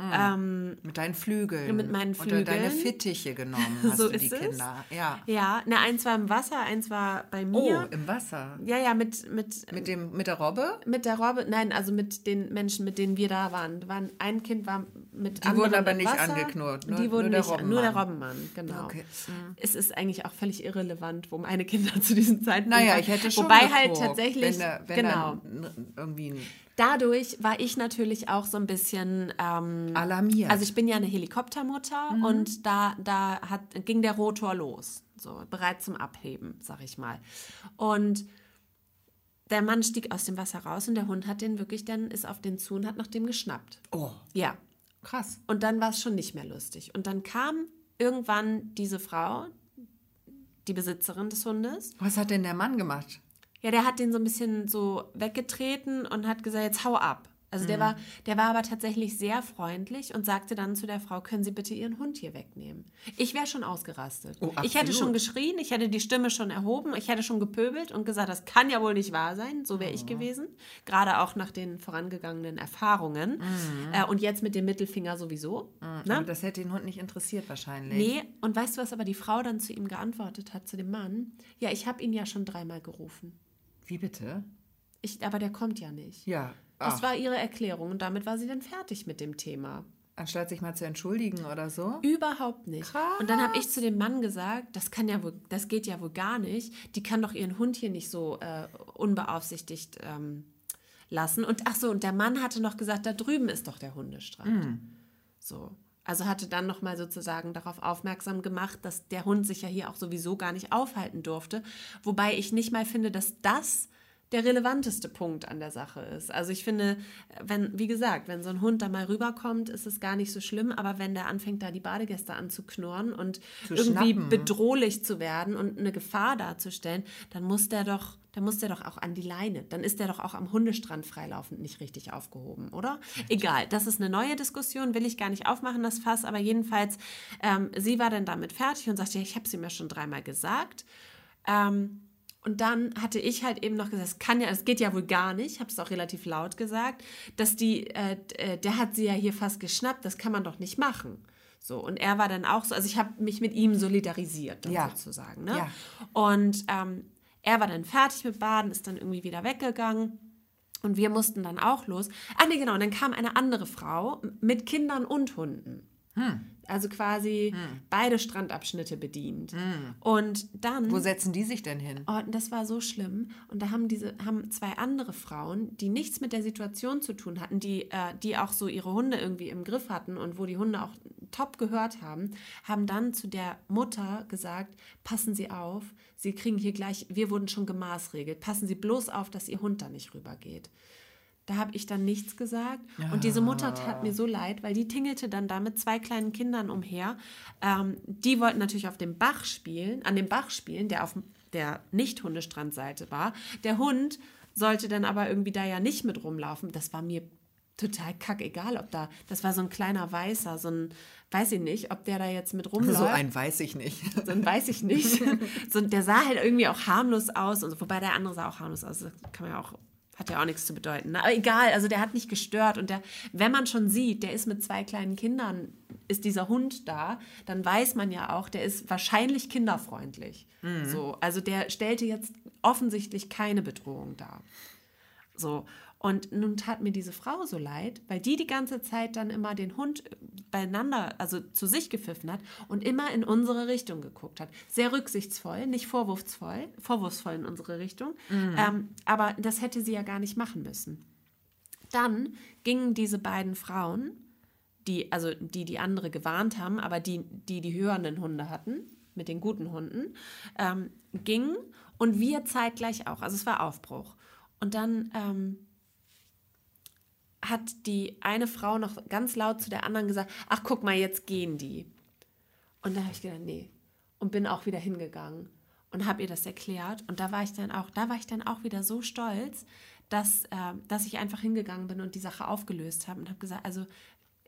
Ähm, Mit deinen Flügeln. Mit meinen Unter deine Flügeln. Fittiche genommen hast So du die es. Kinder. Ja. ja, ne, eins war im Wasser, eins war bei Oh, mir. im Wasser. Ja, ja, mit, mit, Mit, dem, mit der Robbe? mit der Robbe, nein, also mit den Menschen, mit denen wir da waren. waren ein Kind war mit Die wurden aber nicht Wasser. angeknurrt, nur- Die wurden nur der nicht, nur der Robbenmann. Robbenmann, genau. Okay. Es ist eigentlich auch völlig irrelevant, wo meine Kinder zu diesem Zeitpunkt Naja, ich hätte schon Wobei halt geguckt, tatsächlich, wenn, da- wenn genau. irgendwie ein Dadurch war ich natürlich auch so ein bisschen ähm, alarmiert. Also ich bin ja eine Helikoptermutter Mhm. und da, da hat, ging der Rotor los, so bereit zum Abheben, sag ich mal. Und der Mann stieg aus dem Wasser raus und der Hund hat den wirklich dann, ist auf den zu und hat nach dem geschnappt. oh, Ja. krass. Und dann war es schon nicht mehr lustig. Und dann kam irgendwann diese Frau, die Besitzerin des Hundes, Was hat denn der Mann gemacht? Ja, der hat den so ein bisschen so weggetreten und hat gesagt, jetzt hau ab. Also Mhm. der war, der war aber tatsächlich sehr freundlich und sagte dann zu der Frau, können Sie bitte Ihren Hund hier wegnehmen? Ich wäre schon ausgerastet. Oh, ich hätte schon geschrien, ich hätte die Stimme schon erhoben, ich hätte schon gepöbelt und gesagt, das kann ja wohl nicht wahr sein. So wäre ich gewesen. Gerade auch nach den vorangegangenen Erfahrungen. Mhm. Äh, und jetzt mit dem Mittelfinger sowieso. Ne? Aber das hätte den Hund nicht interessiert wahrscheinlich. Nee, und weißt du, was aber die Frau dann zu ihm geantwortet hat, zu dem Mann? Ja, ich habe ihn ja schon dreimal gerufen. Wie bitte? Ich, aber der kommt ja nicht. Ja. Das Ach, war ihre Erklärung und damit war sie dann fertig mit dem Thema. anstatt sich mal zu entschuldigen oder so. Überhaupt nicht. Krass. Und dann habe ich zu dem Mann gesagt, das kann ja wohl, das geht ja wohl gar nicht. Die kann doch ihren Hund hier nicht so äh, unbeaufsichtigt ähm, lassen. Und ach so, und der Mann hatte noch gesagt, da drüben ist doch der Hundestrand. So. Also hatte dann nochmal sozusagen darauf aufmerksam gemacht, dass der Hund sich ja hier auch sowieso gar nicht aufhalten durfte. Wobei ich nicht mal finde, dass das der relevanteste Punkt an der Sache ist. Also ich finde, wenn, wie gesagt, wenn so ein Hund da mal rüberkommt, ist es gar nicht so schlimm, aber wenn der anfängt, da die Badegäste anzuknurren und Zu irgendwie schnappen. bedrohlich zu werden und eine Gefahr darzustellen, dann muss der doch, dann muss der doch auch an die Leine. Dann ist der doch auch am Hundestrand freilaufend nicht richtig aufgehoben, oder? Egal, das ist eine neue Diskussion, will ich gar nicht aufmachen, das Fass, aber jedenfalls, ähm, sie war dann damit fertig und sagte, ja, ich habe sie mir schon dreimal gesagt. Ähm, und dann hatte ich halt eben noch gesagt, es kann ja, es geht ja wohl gar nicht, habe es auch relativ laut gesagt, dass die, äh, äh, der hat sie ja hier fast geschnappt, das kann man doch nicht machen. So, und er war dann auch so, also ich habe mich mit ihm solidarisiert, dann Ja. sozusagen. Ne? Ja. Und ähm, er war dann fertig mit Baden, ist dann irgendwie wieder weggegangen. Und wir mussten dann auch los. Ah, nee, genau. Und dann kam eine andere Frau mit Kindern und Hunden. Also quasi beide Strandabschnitte bedient. Und dann. Wo setzen die sich denn hin? Oh, und das war so schlimm. Und da haben diese haben zwei andere Frauen, die nichts mit der Situation zu tun hatten, die, äh, die auch so ihre Hunde irgendwie im Griff hatten und wo die Hunde auch top gehört haben, haben dann zu der Mutter gesagt: Passen Sie auf, Sie kriegen hier gleich, wir wurden schon gemaßregelt, passen Sie bloß auf, dass Ihr Hund da nicht rübergeht. Da habe ich dann nichts gesagt. Und diese Mutter tat mir so leid, weil die tingelte dann da mit zwei kleinen Kindern umher. Ähm, die wollten natürlich auf dem Bach spielen, an dem Bach spielen, der auf der Nicht-Hundestrandseite war. Der Hund sollte dann aber irgendwie da ja nicht mit rumlaufen. Das war mir total kackegal, ob da, das war so ein kleiner Weißer, so ein, weiß ich nicht, ob der da jetzt mit rumläuft. So ein weiß ich nicht. Dann weiß ich nicht. so, der sah halt irgendwie auch harmlos aus. Und so, wobei der andere sah auch harmlos aus. Das kann man ja auch, hat ja auch nichts zu bedeuten. Ne? Aber egal, also der hat nicht gestört. Und der, wenn man schon sieht, der ist mit zwei kleinen Kindern, ist dieser Hund da, dann weiß man ja auch, der ist wahrscheinlich kinderfreundlich. So, also der stellte jetzt offensichtlich keine Bedrohung dar. So. Und nun tat mir diese Frau so leid, weil die die ganze Zeit dann immer den Hund beieinander, also zu sich gepfiffen hat und immer in unsere Richtung geguckt hat. Sehr rücksichtsvoll, nicht vorwurfsvoll, vorwurfsvoll in unsere Richtung. Ähm, aber das hätte sie ja gar nicht machen müssen. Dann gingen diese beiden Frauen, die, also die die andere gewarnt haben, aber die die, die hörenden Hunde hatten, mit den guten Hunden, ähm, gingen und wir zeitgleich auch. Also es war Aufbruch. Und dann ähm, hat die eine Frau noch ganz laut zu der anderen gesagt, ach guck mal, jetzt gehen die. Und da habe ich gedacht, nee. Und bin auch wieder hingegangen und habe ihr das erklärt. Und da war ich dann auch, da war ich dann auch wieder so stolz, dass, äh, dass ich einfach hingegangen bin und die Sache aufgelöst habe und habe gesagt, also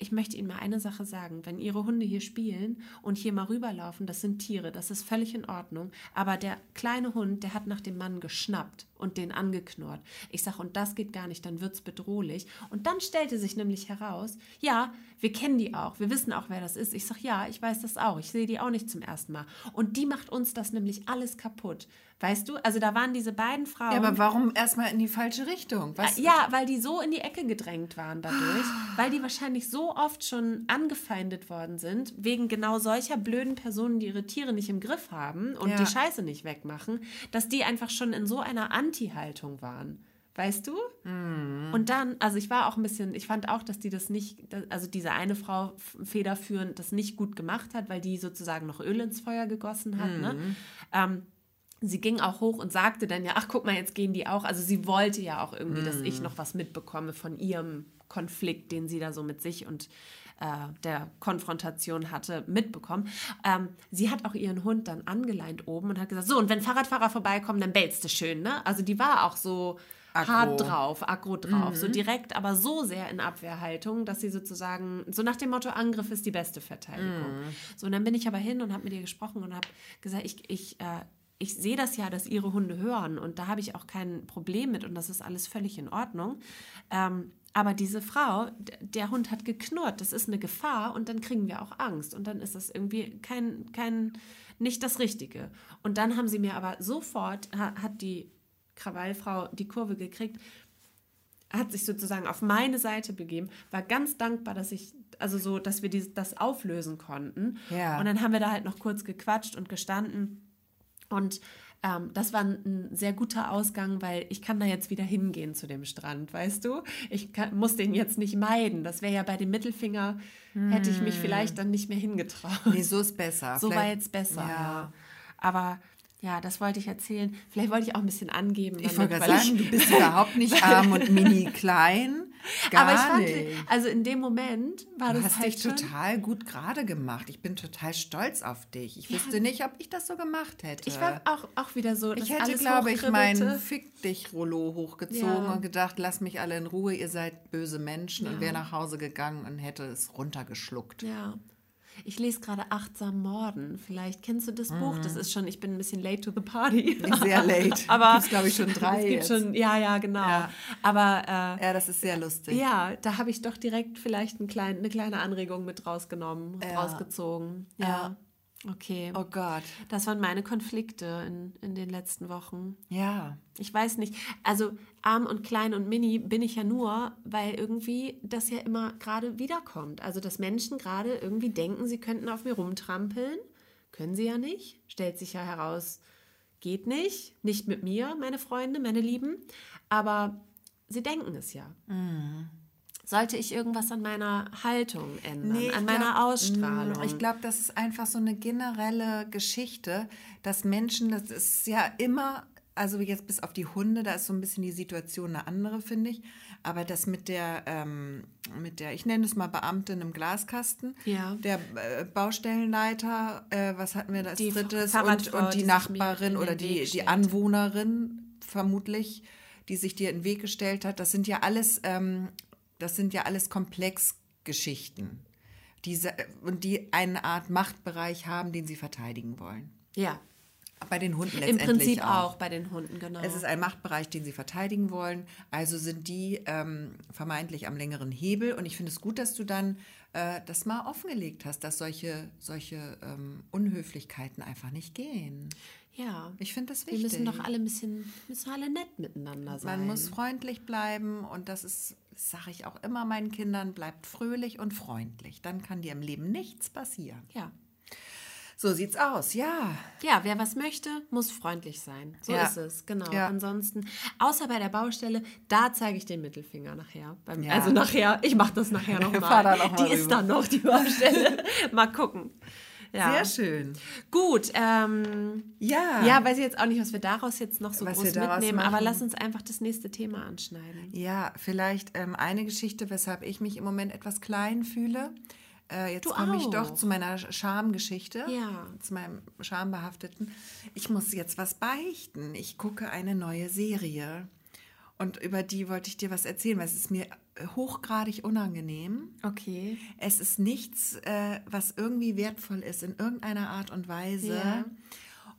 ich möchte Ihnen mal eine Sache sagen. Wenn Ihre Hunde hier spielen und hier mal rüberlaufen, das sind Tiere, das ist völlig in Ordnung. Aber der kleine Hund, der hat nach dem Mann geschnappt und den angeknurrt. Ich sage, und das geht gar nicht, dann wird es bedrohlich. Und dann stellte sich nämlich heraus, ja, wir kennen die auch, wir wissen auch, wer das ist. Ich sage, ja, ich weiß das auch, ich sehe die auch nicht zum ersten Mal. Und die macht uns das nämlich alles kaputt. Weißt du, also da waren diese beiden Frauen. Ja, aber warum erstmal in die falsche Richtung? Was? Ja, weil die so in die Ecke gedrängt waren dadurch, weil die wahrscheinlich so oft schon angefeindet worden sind, wegen genau solcher blöden Personen, die ihre Tiere nicht im Griff haben und ja. die Scheiße nicht wegmachen, dass die einfach schon in so einer Anti-Haltung waren. Weißt du? Mm. Und dann, also ich war auch ein bisschen, ich fand auch, dass die das nicht, also diese eine Frau federführend das nicht gut gemacht hat, weil die sozusagen noch Öl ins Feuer gegossen hat. Mm. Ne? Mhm. Ähm, sie ging auch hoch und sagte dann ja, ach guck mal, jetzt gehen die auch. Also sie wollte ja auch irgendwie, mm. dass ich mhm. noch was mitbekomme von ihrem Konflikt, den sie da so mit sich und äh, der Konfrontation hatte, mitbekommen. Ähm, sie hat auch ihren Hund dann angeleint oben und hat gesagt, so, und wenn Fahrradfahrer vorbeikommen, dann bellst du schön, ne? Also die war auch so Aggro. hart drauf, aggro drauf, mhm. so direkt, aber so sehr in Abwehrhaltung, dass sie sozusagen, so nach dem Motto, Angriff ist die beste Verteidigung. Mhm. So, und dann bin ich aber hin und habe mit ihr gesprochen und habe gesagt, ich, ich, äh, ich sehe das ja, dass ihre Hunde hören und da habe ich auch kein Problem mit und das ist alles völlig in Ordnung. Ähm, aber diese Frau, der Hund hat geknurrt, das ist eine Gefahr und dann kriegen wir auch Angst und dann ist das irgendwie kein, kein, nicht das Richtige. Und dann haben sie mir aber sofort, hat die Krawallfrau die Kurve gekriegt, hat sich sozusagen auf meine Seite begeben, war ganz dankbar, dass ich, also so, dass wir die, das auflösen konnten. Ja. Und dann haben wir da halt noch kurz gequatscht und gestanden. Und ähm, das war ein, sehr guter Ausgang, weil ich kann da jetzt wieder hingehen zu dem Strand, weißt du? Ich kann, muss den jetzt nicht meiden. Das wäre ja bei dem Mittelfinger, hm. hätte ich mich hm. vielleicht dann nicht mehr hingetraut. Nee, so ist besser. So vielleicht, war jetzt besser, ja. Aber ja, das wollte ich erzählen. Vielleicht wollte ich auch ein bisschen angeben. Ich wollte gerade sagen, du bist überhaupt nicht arm und mini klein. Gar Aber ich fand, nicht. also in dem Moment war du das hast halt dich total gut gerade gemacht. Ich bin total stolz auf dich. Ich ja. wüsste nicht, ob ich das so gemacht hätte. Ich war auch, auch wieder so. Ich hätte, glaube ich, mein Fick dich Rollo hochgezogen ja. und gedacht, lass mich alle in Ruhe. Ihr seid böse Menschen ja. und wäre nach Hause gegangen und hätte es runtergeschluckt. Ja. Ich lese gerade Achtsam Morden. Vielleicht kennst du das mhm. Buch. Das ist schon, ich bin ein bisschen late to the party. Sehr late. Aber es glaube ich schon drei. Es gibt schon, ja, ja, genau. Ja. Aber äh, ja, das ist sehr lustig. Ja, da habe ich doch direkt vielleicht ein klein, eine kleine Anregung mit rausgenommen, ja. rausgezogen. ja. ja. Okay. Oh Gott. Das waren meine Konflikte in, in den letzten Wochen. Ja. Ich weiß nicht. Also arm und klein und mini bin ich ja nur, weil irgendwie das ja immer gerade wiederkommt. Also dass Menschen gerade irgendwie denken, sie könnten auf mir rumtrampeln. Können sie ja nicht. Stellt sich ja heraus, geht nicht. Nicht mit mir, meine Freunde, meine Lieben. Aber sie denken es ja. Mhm sollte ich irgendwas an meiner Haltung ändern, nee, an meiner glaub, Ausstrahlung? Ich glaube, das ist einfach so eine generelle Geschichte, dass Menschen, das ist ja immer, also jetzt bis auf die Hunde, da ist so ein bisschen die Situation eine andere, finde ich. Aber das mit der, ähm, mit der, ich nenne es mal Beamtin im Glaskasten, ja. der äh, Baustellenleiter, äh, was hatten wir da als die drittes und, und die, die Nachbarin oder die, die Anwohnerin vermutlich, die sich dir in den Weg gestellt hat, das sind ja alles ähm, das sind ja alles Komplexgeschichten, diese, und die eine Art Machtbereich haben, den sie verteidigen wollen. Ja. Bei den Hunden letztendlich Im Prinzip auch. auch. bei den Hunden, genau. Es ist ein Machtbereich, den sie verteidigen wollen. Also sind die ähm, vermeintlich am längeren Hebel. Und ich finde es gut, dass du dann äh, das mal offengelegt hast, dass solche, solche ähm, Unhöflichkeiten einfach nicht gehen. Ja. Ich finde das wichtig. Wir müssen doch alle ein bisschen, müssen alle nett miteinander sein. Man muss freundlich bleiben und das ist sage ich auch immer meinen Kindern, bleibt fröhlich und freundlich. Dann kann dir im Leben nichts passieren. Ja. So sieht's aus, ja. Ja, wer was möchte, muss freundlich sein. So ja. ist es, genau. Ja. Ansonsten, außer bei der Baustelle, da zeige ich den Mittelfinger nachher. Beim, ja. Also nachher, ich mache das nachher nochmal. Noch die rüber. ist dann noch, die Baustelle. mal gucken. Ja. Sehr schön. Gut. Ähm, ja. Ja, weiß ich jetzt auch nicht, was wir daraus jetzt noch so was groß mitnehmen, machen. aber lass uns einfach das nächste Thema anschneiden. Ja, vielleicht ähm, eine Geschichte, weshalb ich mich im Moment etwas klein fühle. Äh, jetzt komme ich doch zu meiner Schamgeschichte, ja. zu meinem Schambehafteten. Ich muss jetzt was beichten. Ich gucke eine neue Serie. Und über die wollte ich dir was erzählen, weil es ist mir hochgradig unangenehm. Okay. Es ist nichts, äh, was irgendwie wertvoll ist in irgendeiner Art und Weise. Ja.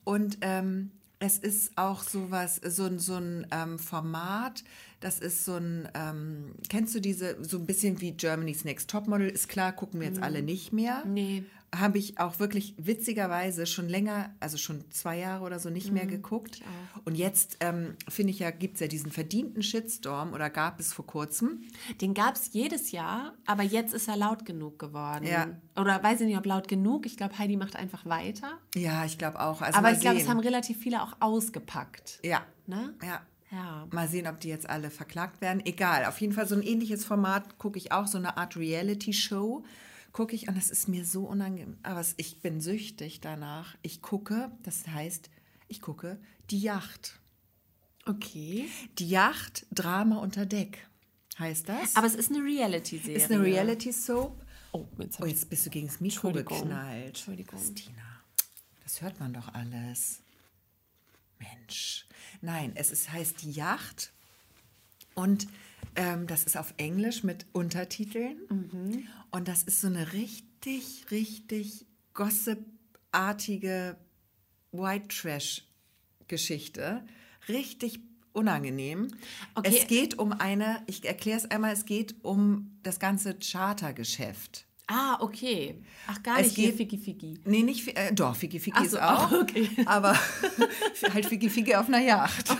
Und ähm, es ist auch sowas, so, ein- so ein ähm, Format, das ist so ein, ähm, kennst du diese, so ein bisschen wie Germany's Next Topmodel, ist klar, gucken wir jetzt alle nicht mehr. Nee. Habe ich auch wirklich witzigerweise schon länger, also schon zwei Jahre oder so nicht mehr geguckt. Und jetzt ähm, finde ich ja, gibt es ja diesen verdienten Shitstorm oder gab es vor kurzem. Den gab es jedes Jahr, aber jetzt ist er laut genug geworden. Ja. Oder weiß ich nicht, ob laut genug. Ich glaube, Heidi macht einfach weiter. Ja, ich glaube auch. Also aber ich glaube, es haben relativ viele auch ausgepackt. Ja, Ne? ja. Ja. Mal sehen, ob die jetzt alle verklagt werden. Egal, auf jeden Fall so ein ähnliches Format gucke ich auch, so eine Art Reality-Show gucke ich und es ist mir so unangenehm. Aber ich bin süchtig danach. Ich gucke, das heißt, ich gucke die Yacht. Okay. Die Yacht, Drama unter Deck heißt das. Aber es ist eine Reality-Serie. ist eine Reality-Soap. Oh, jetzt Oh, jetzt bist du gegen das Mikro Entschuldigung. geknallt. Entschuldigung. Christina, das hört man doch alles. Mensch. Nein, es ist, heißt die Yacht und ähm, das ist auf Englisch mit Untertiteln. Mhm. Und das ist so eine richtig, richtig gossip-artige White Trash-Geschichte. Richtig unangenehm. Okay. Es geht um eine, ich erkläre es einmal, es geht um das ganze Chartergeschäft. Ah, okay. Ach, gar Es nicht geht- Figi Figi. Nee, nicht, äh, doch, Figi Figi Ach ist so, auch. okay. Aber halt Figi Figi auf einer Yacht.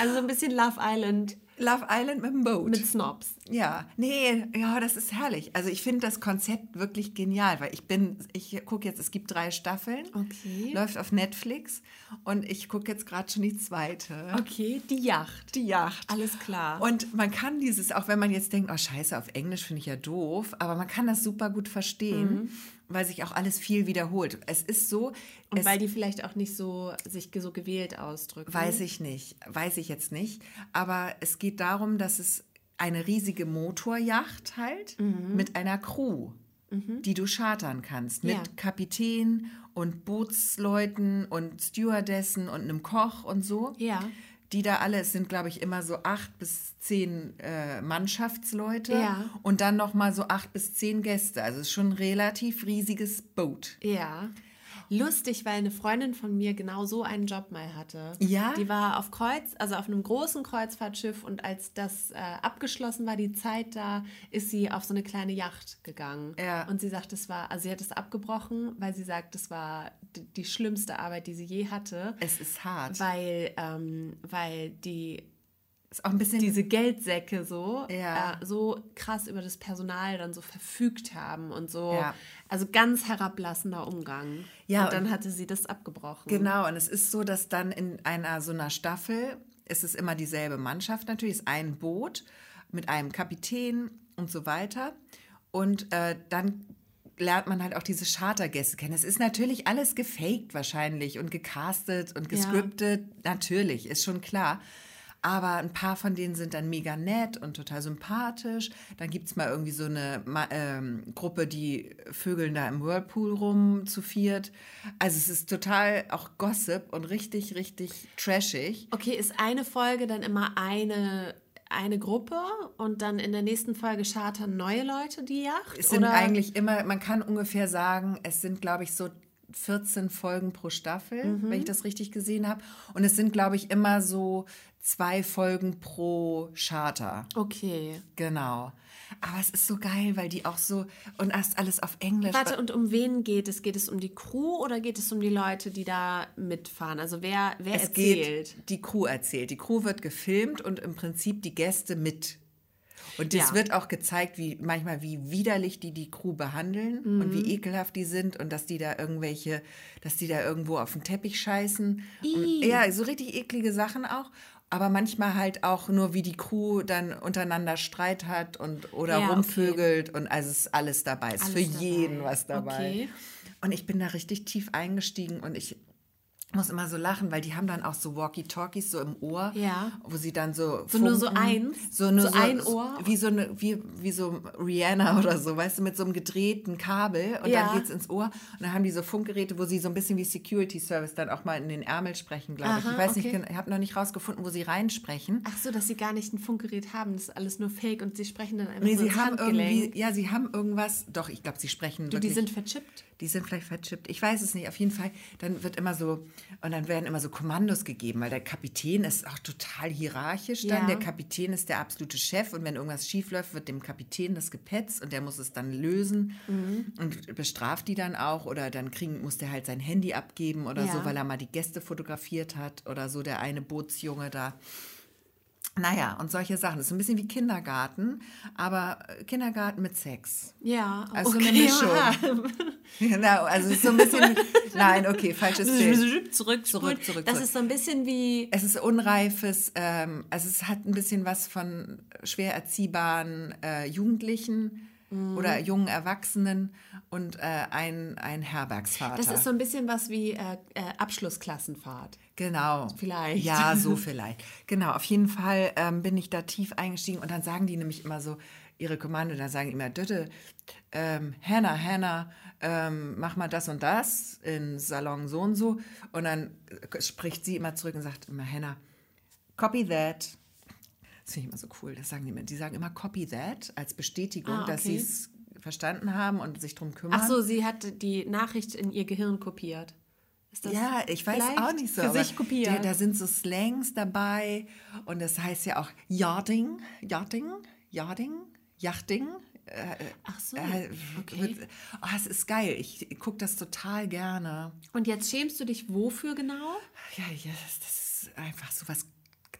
Also so ein bisschen Love Island Love Island mit dem Boot. mit Snobs. ja, nee, ja, das ist herrlich. Also ich finde das Konzept wirklich genial, weil ich bin, ich gucke jetzt, es gibt drei Staffeln. Okay. Läuft auf Netflix und ich gucke jetzt gerade schon die zweite. Okay, die Yacht. Die Yacht. Alles klar. Und man kann dieses, auch wenn man jetzt denkt, oh scheiße, auf Englisch finde ich ja doof, aber man kann das super gut verstehen, weil sich auch alles viel wiederholt. Es ist so, Und weil die vielleicht auch nicht so sich so gewählt ausdrücken. Weiß ich nicht, weiß ich jetzt nicht. Aber es geht darum, dass es eine riesige Motorjacht halt Mhm. mit einer Crew, die du chartern kannst. Mit Ja. Kapitän und Bootsleuten und Stewardessen und einem Koch und so. Ja. Die da alle, es sind glaube ich immer so acht bis zehn äh, Mannschaftsleute Ja. und dann nochmal so acht bis zehn Gäste. Also es ist schon ein relativ riesiges Boot. Ja. Lustig, weil eine Freundin von mir genau so einen Job mal hatte. Ja? Die war auf Kreuz, also auf einem großen Kreuzfahrtschiff und als das äh, abgeschlossen war, die Zeit da, ist sie auf so eine kleine Yacht gegangen. Ja. Und sie sagt, es war, also sie hat es abgebrochen, weil sie sagt, das war die, die schlimmste Arbeit, die sie je hatte. Es ist hart. Weil, ähm, weil die ist auch ein bisschen diese Geldsäcke so, Ja. äh, so krass über das Personal dann so verfügt haben und so. Ja. Also ganz herablassender Umgang. Ja, und dann und- hatte sie das abgebrochen. Genau, und es ist so, dass dann in einer so einer Staffel, es ist immer dieselbe Mannschaft natürlich, es ist ein Boot mit einem Kapitän und so weiter. Und äh, dann lernt man halt auch diese Chartergäste kennen. Es ist natürlich alles gefaked wahrscheinlich und gecastet und Ja. gescriptet. Natürlich, ist schon klar. Aber ein paar von denen sind dann mega nett und total sympathisch. Dann gibt es mal irgendwie so eine ähm, Gruppe, die vögeln da im Whirlpool rum zu viert. Also es ist total auch Gossip und richtig, richtig trashig. Okay, ist eine Folge dann immer eine, eine Gruppe und dann in der nächsten Folge chartern neue Leute die Yacht? Es sind oder? eigentlich immer, man kann ungefähr sagen, es sind, glaube ich, so 14 Folgen pro Staffel, Mhm. wenn ich das richtig gesehen habe. Und es sind, glaube ich, immer so zwei Folgen pro Charter. Okay. Genau. Aber es ist so geil, weil die auch so und erst alles auf Englisch. Warte, und um wen geht es? Geht es um die Crew oder geht es um die Leute, die da mitfahren? Also wer, wer es erzählt? geht, die Crew erzählt. Die Crew wird gefilmt und im Prinzip die Gäste mit. Und es Ja. wird auch gezeigt, wie manchmal wie widerlich die die Crew behandeln und Mhm. wie ekelhaft die sind und dass die da irgendwelche, dass die da irgendwo auf den Teppich scheißen. Und, ja, so richtig eklige Sachen auch. Aber manchmal halt auch nur, wie die Crew dann untereinander Streit hat und oder Ja, okay. rumvögelt und also es ist alles dabei. Es ist Alles für dabei. jeden was dabei. Okay. Und ich bin da richtig tief eingestiegen und ich muss immer so lachen, weil die haben dann auch so Walkie-Talkies so im Ohr, Ja. wo sie dann so So nur so funken. eins? so, nur So ein Ohr? wie so eine wie, wie so Rihanna oder so, weißt du, mit so einem gedrehten Kabel und Ja. dann geht's ins Ohr und dann haben die so Funkgeräte, wo sie so ein bisschen wie Security Service dann auch mal in den Ärmel sprechen, glaube ich. Ich weiß nicht, okay. genau, ich habe noch nicht rausgefunden, wo sie reinsprechen. Ach so, dass sie gar nicht ein Funkgerät haben, das ist alles nur Fake und sie sprechen dann einfach Nee, so sie haben Handgelenk. irgendwie, ja, sie haben irgendwas, doch, ich glaube, sie sprechen Du, wirklich. die sind verchippt. Die sind vielleicht verchippt. Ich weiß es nicht. Auf jeden Fall, dann wird immer so, und dann werden immer so Kommandos gegeben, weil der Kapitän ist auch total hierarchisch dann. Ja. Der Kapitän ist der absolute Chef und wenn irgendwas schief läuft, wird dem Kapitän das gepetzt und der muss es dann lösen Mhm. und bestraft die dann auch oder dann kriegen, muss der halt sein Handy abgeben oder Ja. so, weil er mal die Gäste fotografiert hat oder so, der eine Bootsjunge da. Naja, und solche Sachen. Das ist so ein bisschen wie Kindergarten, aber äh, Kindergarten mit Sex. Ja, Also okay. eine Mischung. ja. Genau, also es ist so ein bisschen. Nein, okay, falsches Bild. Zurück, Zurück, zurück, Das zurück. ist so ein bisschen wie. Es ist unreifes, ähm, also es hat ein bisschen was von schwer erziehbaren äh, Jugendlichen Mhm. oder jungen Erwachsenen und äh, ein, ein Herbergsvater. Das ist so ein bisschen was wie äh, äh, Abschlussklassenfahrt. Genau. Vielleicht. Ja, so vielleicht. Genau, auf jeden Fall ähm, bin ich da tief eingestiegen und dann sagen die nämlich immer so ihre Kommando, da sagen die immer, Dötte, ähm, Hannah, Hannah, ähm, mach mal das und das in Salon so und so. Und dann äh, spricht sie immer zurück und sagt immer, Hannah, copy that. Das finde ich immer so cool. Das sagen die immer. Die sagen immer copy that als Bestätigung, Ah, dass okay. sie es verstanden haben und sich drum kümmern. Ach so, sie hat die Nachricht in ihr Gehirn kopiert. Ist das Ja, ich weiß auch nicht so. Für sich kopiert. Da, da sind so Slangs dabei und das heißt ja auch Yachting, Yachting, Yachting, Yachting. Ach so, Äh, okay. wird- oh, es ist geil. Ich gucke das total gerne. Und jetzt schämst du dich wofür genau? Ja, ja das, das ist einfach sowas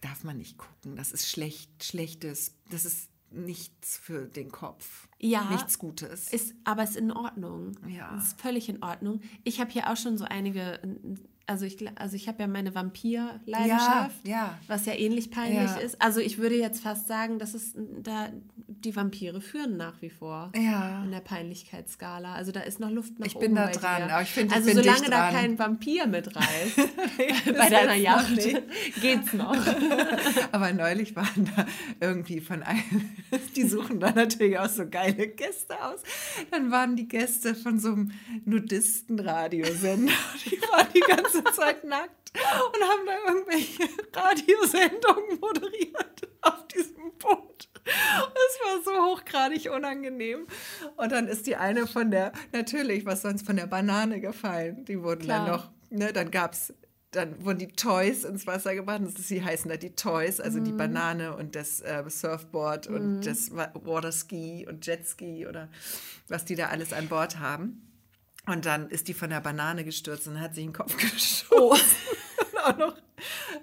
darf man nicht gucken. Das ist schlecht, schlechtes. Das ist nichts für den Kopf. Ja. Nichts Gutes. Ist, aber ist in Ordnung. Ja. Ist völlig in Ordnung. Ich habe hier auch schon so einige, also ich, also ich habe ja meine Vampir-Leidenschaft, Ja, ja. was ja ähnlich peinlich Ja. ist. Also ich würde jetzt fast sagen, dass es da die Vampire führen nach wie vor Ja. in der Peinlichkeitsskala. Also da ist noch Luft nach Ich oben bin da dran, aber ich finde, ich also bin solange da kein Vampir mitreißt bei deiner Yacht, geht's noch. Aber neulich waren da irgendwie von einem, die suchen da natürlich auch so geile Gäste aus. Dann waren die Gäste von so einem Nudisten-Radiosender. Die waren die ganze Zeit nackt und haben da irgendwelche Radiosendungen moderiert auf diesem Boot. Es war so hochgradig unangenehm. Und dann ist die eine von der, natürlich, was sonst von der Banane gefallen. Die wurden Klar. dann noch, ne, dann gab es dann wurden die Toys ins Wasser gebracht. Das ist, sie heißen da die Toys, also Mhm. die Banane und das äh, Surfboard und das Wa- Waterski und Jetski oder was die da alles an Bord haben. Und dann ist die von der Banane gestürzt und hat sich den Kopf gestoßen. und auch noch,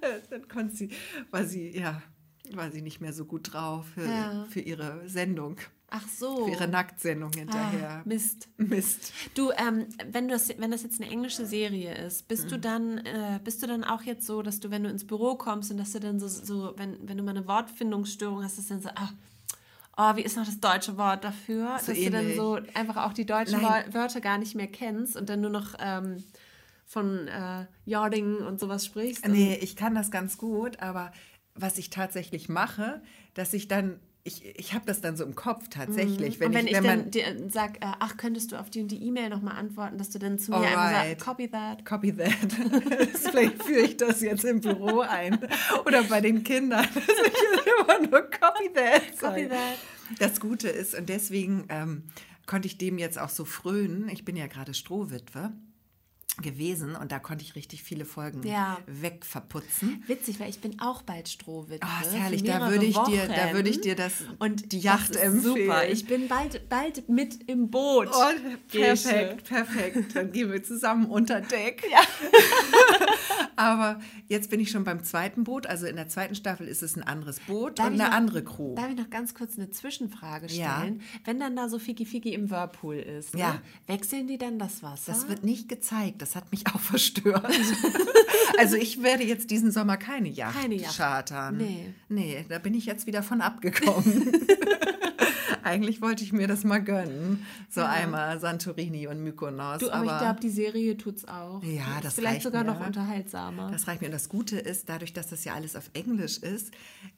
äh, dann konnte sie, war sie, ja, war sie nicht mehr so gut drauf für, Ja. für ihre Sendung, Ach so. für ihre Nacktsendung hinterher. Ah, Mist. Mist. Du, ähm, wenn, du das, wenn das jetzt eine englische Serie ist, bist Mhm. du dann, äh, bist du dann auch jetzt so, dass du, wenn du ins Büro kommst und dass du dann so, so wenn, wenn du mal eine Wortfindungsstörung hast, dass du dann so, ach, oh, wie ist noch das deutsche Wort dafür? So dass du dann ähnlich. so einfach auch die deutschen Nein. Wörter gar nicht mehr kennst und dann nur noch ähm, von äh, Yarding und sowas sprichst. Nee, ich kann das ganz gut, aber was ich tatsächlich mache, dass ich dann, ich, ich habe das dann so im Kopf tatsächlich. und wenn ich, wenn dann man, dir äh, sag, äh, ach, könntest du auf die und die E-Mail nochmal antworten, dass du dann zu mir einfach Alright. sagst, copy that. Copy that. Vielleicht führe ich das jetzt im Büro ein. Oder bei den Kindern. Dass ich immer nur Copy that. Copy sage. that. Das Gute ist, und deswegen ähm, konnte ich dem jetzt auch so frönen. Ich bin ja gerade Strohwitwe gewesen und da konnte ich richtig viele Folgen Ja. wegverputzen. Witzig, weil ich bin auch bald Strohwitwe. Ah, ist herrlich. Da würde ich dir, da Wochen. würde ich dir das, und die Yacht empfehlen. Super. Ich bin bald, bald mit im Boot. Oh, perfekt, perfekt. Dann gehen wir zusammen unter Deck. Aber jetzt bin ich schon beim zweiten Boot. Also in der zweiten Staffel ist es ein anderes Boot Darf und eine noch- andere Crew. Darf ich noch ganz kurz eine Zwischenfrage Ja. stellen? Wenn dann da so Fiki Fiki im Whirlpool ist, ne? Ja. wechseln die dann das Wasser? Das wird nicht gezeigt. Das hat mich auch verstört. also ich werde jetzt diesen Sommer keine Yacht, Keine Yacht. chartern. Nee. Nee, da bin ich jetzt wieder von abgekommen. Eigentlich wollte ich mir das mal gönnen. So einmal Santorini und Mykonos. Du, aber, ich glaube, die Serie tut es auch. Ja, Ist das Vielleicht reicht sogar mir. noch unterhaltsamer. Das reicht mir. Und das Gute ist, dadurch, dass das ja alles auf Englisch ist,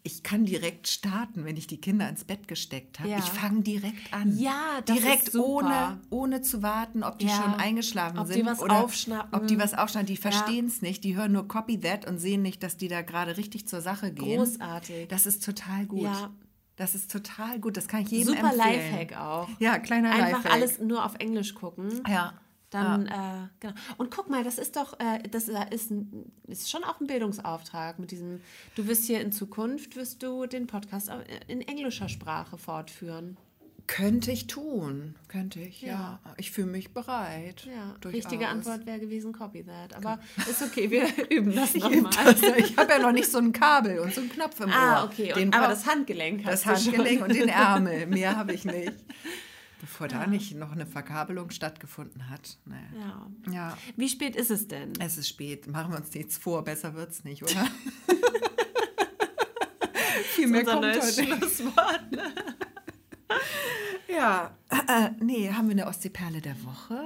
ich kann direkt starten, wenn ich die Kinder ins Bett gesteckt habe. Ja. Ich fange direkt an. Ja, das direkt ist super. ohne, ohne zu warten, ob die Ja. schon eingeschlafen Ob die sind was oder aufschnappen. ob die was aufschnappen. Die verstehen es nicht. Die hören nur Copy that und sehen nicht, dass die da gerade richtig zur Sache gehen. Großartig. Das ist total gut. Ja. Das ist total gut. Das kann ich jedem Super empfehlen. Lifehack auch. Ja, kleiner Einfach Lifehack. alles nur auf Englisch gucken. Ja. Dann, äh, genau. Und guck mal, das ist doch, äh, das ist, ein, ist schon auch ein Bildungsauftrag mit diesem, du wirst hier in Zukunft, wirst du den Podcast in englischer Sprache fortführen. Könnte ich tun. Könnte ich, ja. Ja. Ich fühle mich bereit. Ja, Durchaus. richtige Antwort wäre gewesen, copy that. Aber ist okay, wir üben das nochmal. das, ich habe ja noch nicht so ein Kabel und so einen Knopf im Ohr. Ah, okay. Den Und, aber das Handgelenk das hast du Handgelenk schon. und den Ärmel. Mehr habe ich nicht. Bevor da nicht noch eine Verkabelung stattgefunden hat. Nee. Ja. Ja, Wie spät ist es denn? es ist spät. Machen wir uns nichts vor. Besser wird's nicht, oder? Viel mehr kommt heute. Schlusswort. Ja, äh, nee, haben wir eine Ostseeperle der Woche?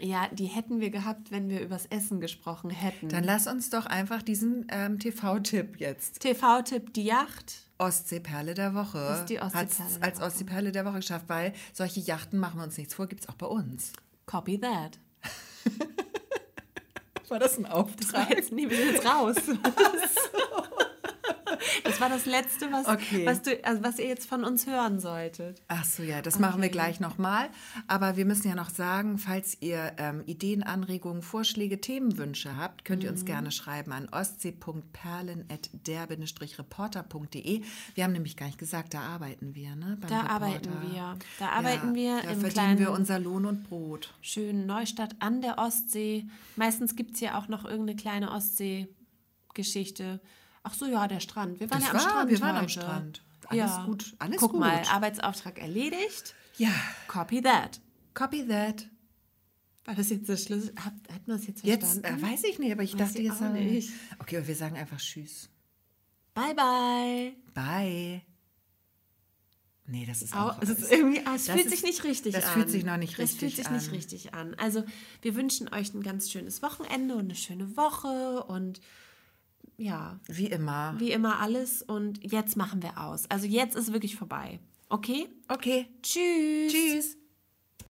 Ja, die hätten wir gehabt, wenn wir übers Essen gesprochen hätten. Dann lass uns doch einfach diesen ähm, TV-Tipp jetzt. TV-Tipp, die Yacht. Ostseeperle der Woche. Ist die Ostseeperle Hat's als. Ostseeperle der Woche geschafft, weil solche Yachten, machen wir uns nichts vor, gibt es auch bei uns. Copy that. War das ein Das Auftrag? war jetzt, nee, wir sind jetzt raus. Das war das Letzte, was, Okay. was, du, also was ihr jetzt von uns hören solltet. Ach so, ja, das machen wir gleich nochmal. Aber wir müssen ja noch sagen, falls ihr ähm, Ideen, Anregungen, Vorschläge, Themenwünsche habt, könnt ihr Mhm. uns gerne schreiben an ostsee.perlen.der-reporter.de. Wir haben nämlich gar nicht gesagt, da arbeiten wir, ne? Da Reporter. arbeiten wir. Da arbeiten wir Da verdienen wir unser Lohn und Brot. Schönen Neustadt an der Ostsee. Meistens gibt es ja auch noch irgendeine kleine Ostsee-Geschichte. Ach so, ja, der Strand. Wir waren Das ja am war- Strand wir waren am heute. Strand. Alles ja. gut, alles Guck gut. mal, Arbeitsauftrag erledigt. Ja, Copy that. copy that. War das jetzt der Schluss? Hat, hat man das jetzt Jetzt verstanden? äh, weiß ich nicht, aber ich Weiß dachte ich jetzt auch nicht. Okay, aber wir sagen einfach Tschüss. Bye, bye. Bye. Nee, das ist Au, auch. es ist irgendwie, ah, es das fühlt ist- sich nicht richtig das an. fühlt sich noch nicht Das richtig fühlt sich nicht an. richtig an. Also, wir wünschen euch ein ganz schönes Wochenende und eine schöne Woche und ja, Wie immer. wie immer alles. Und jetzt machen wir aus. Also, jetzt ist wirklich vorbei. Okay? Okay. Tschüss. Tschüss.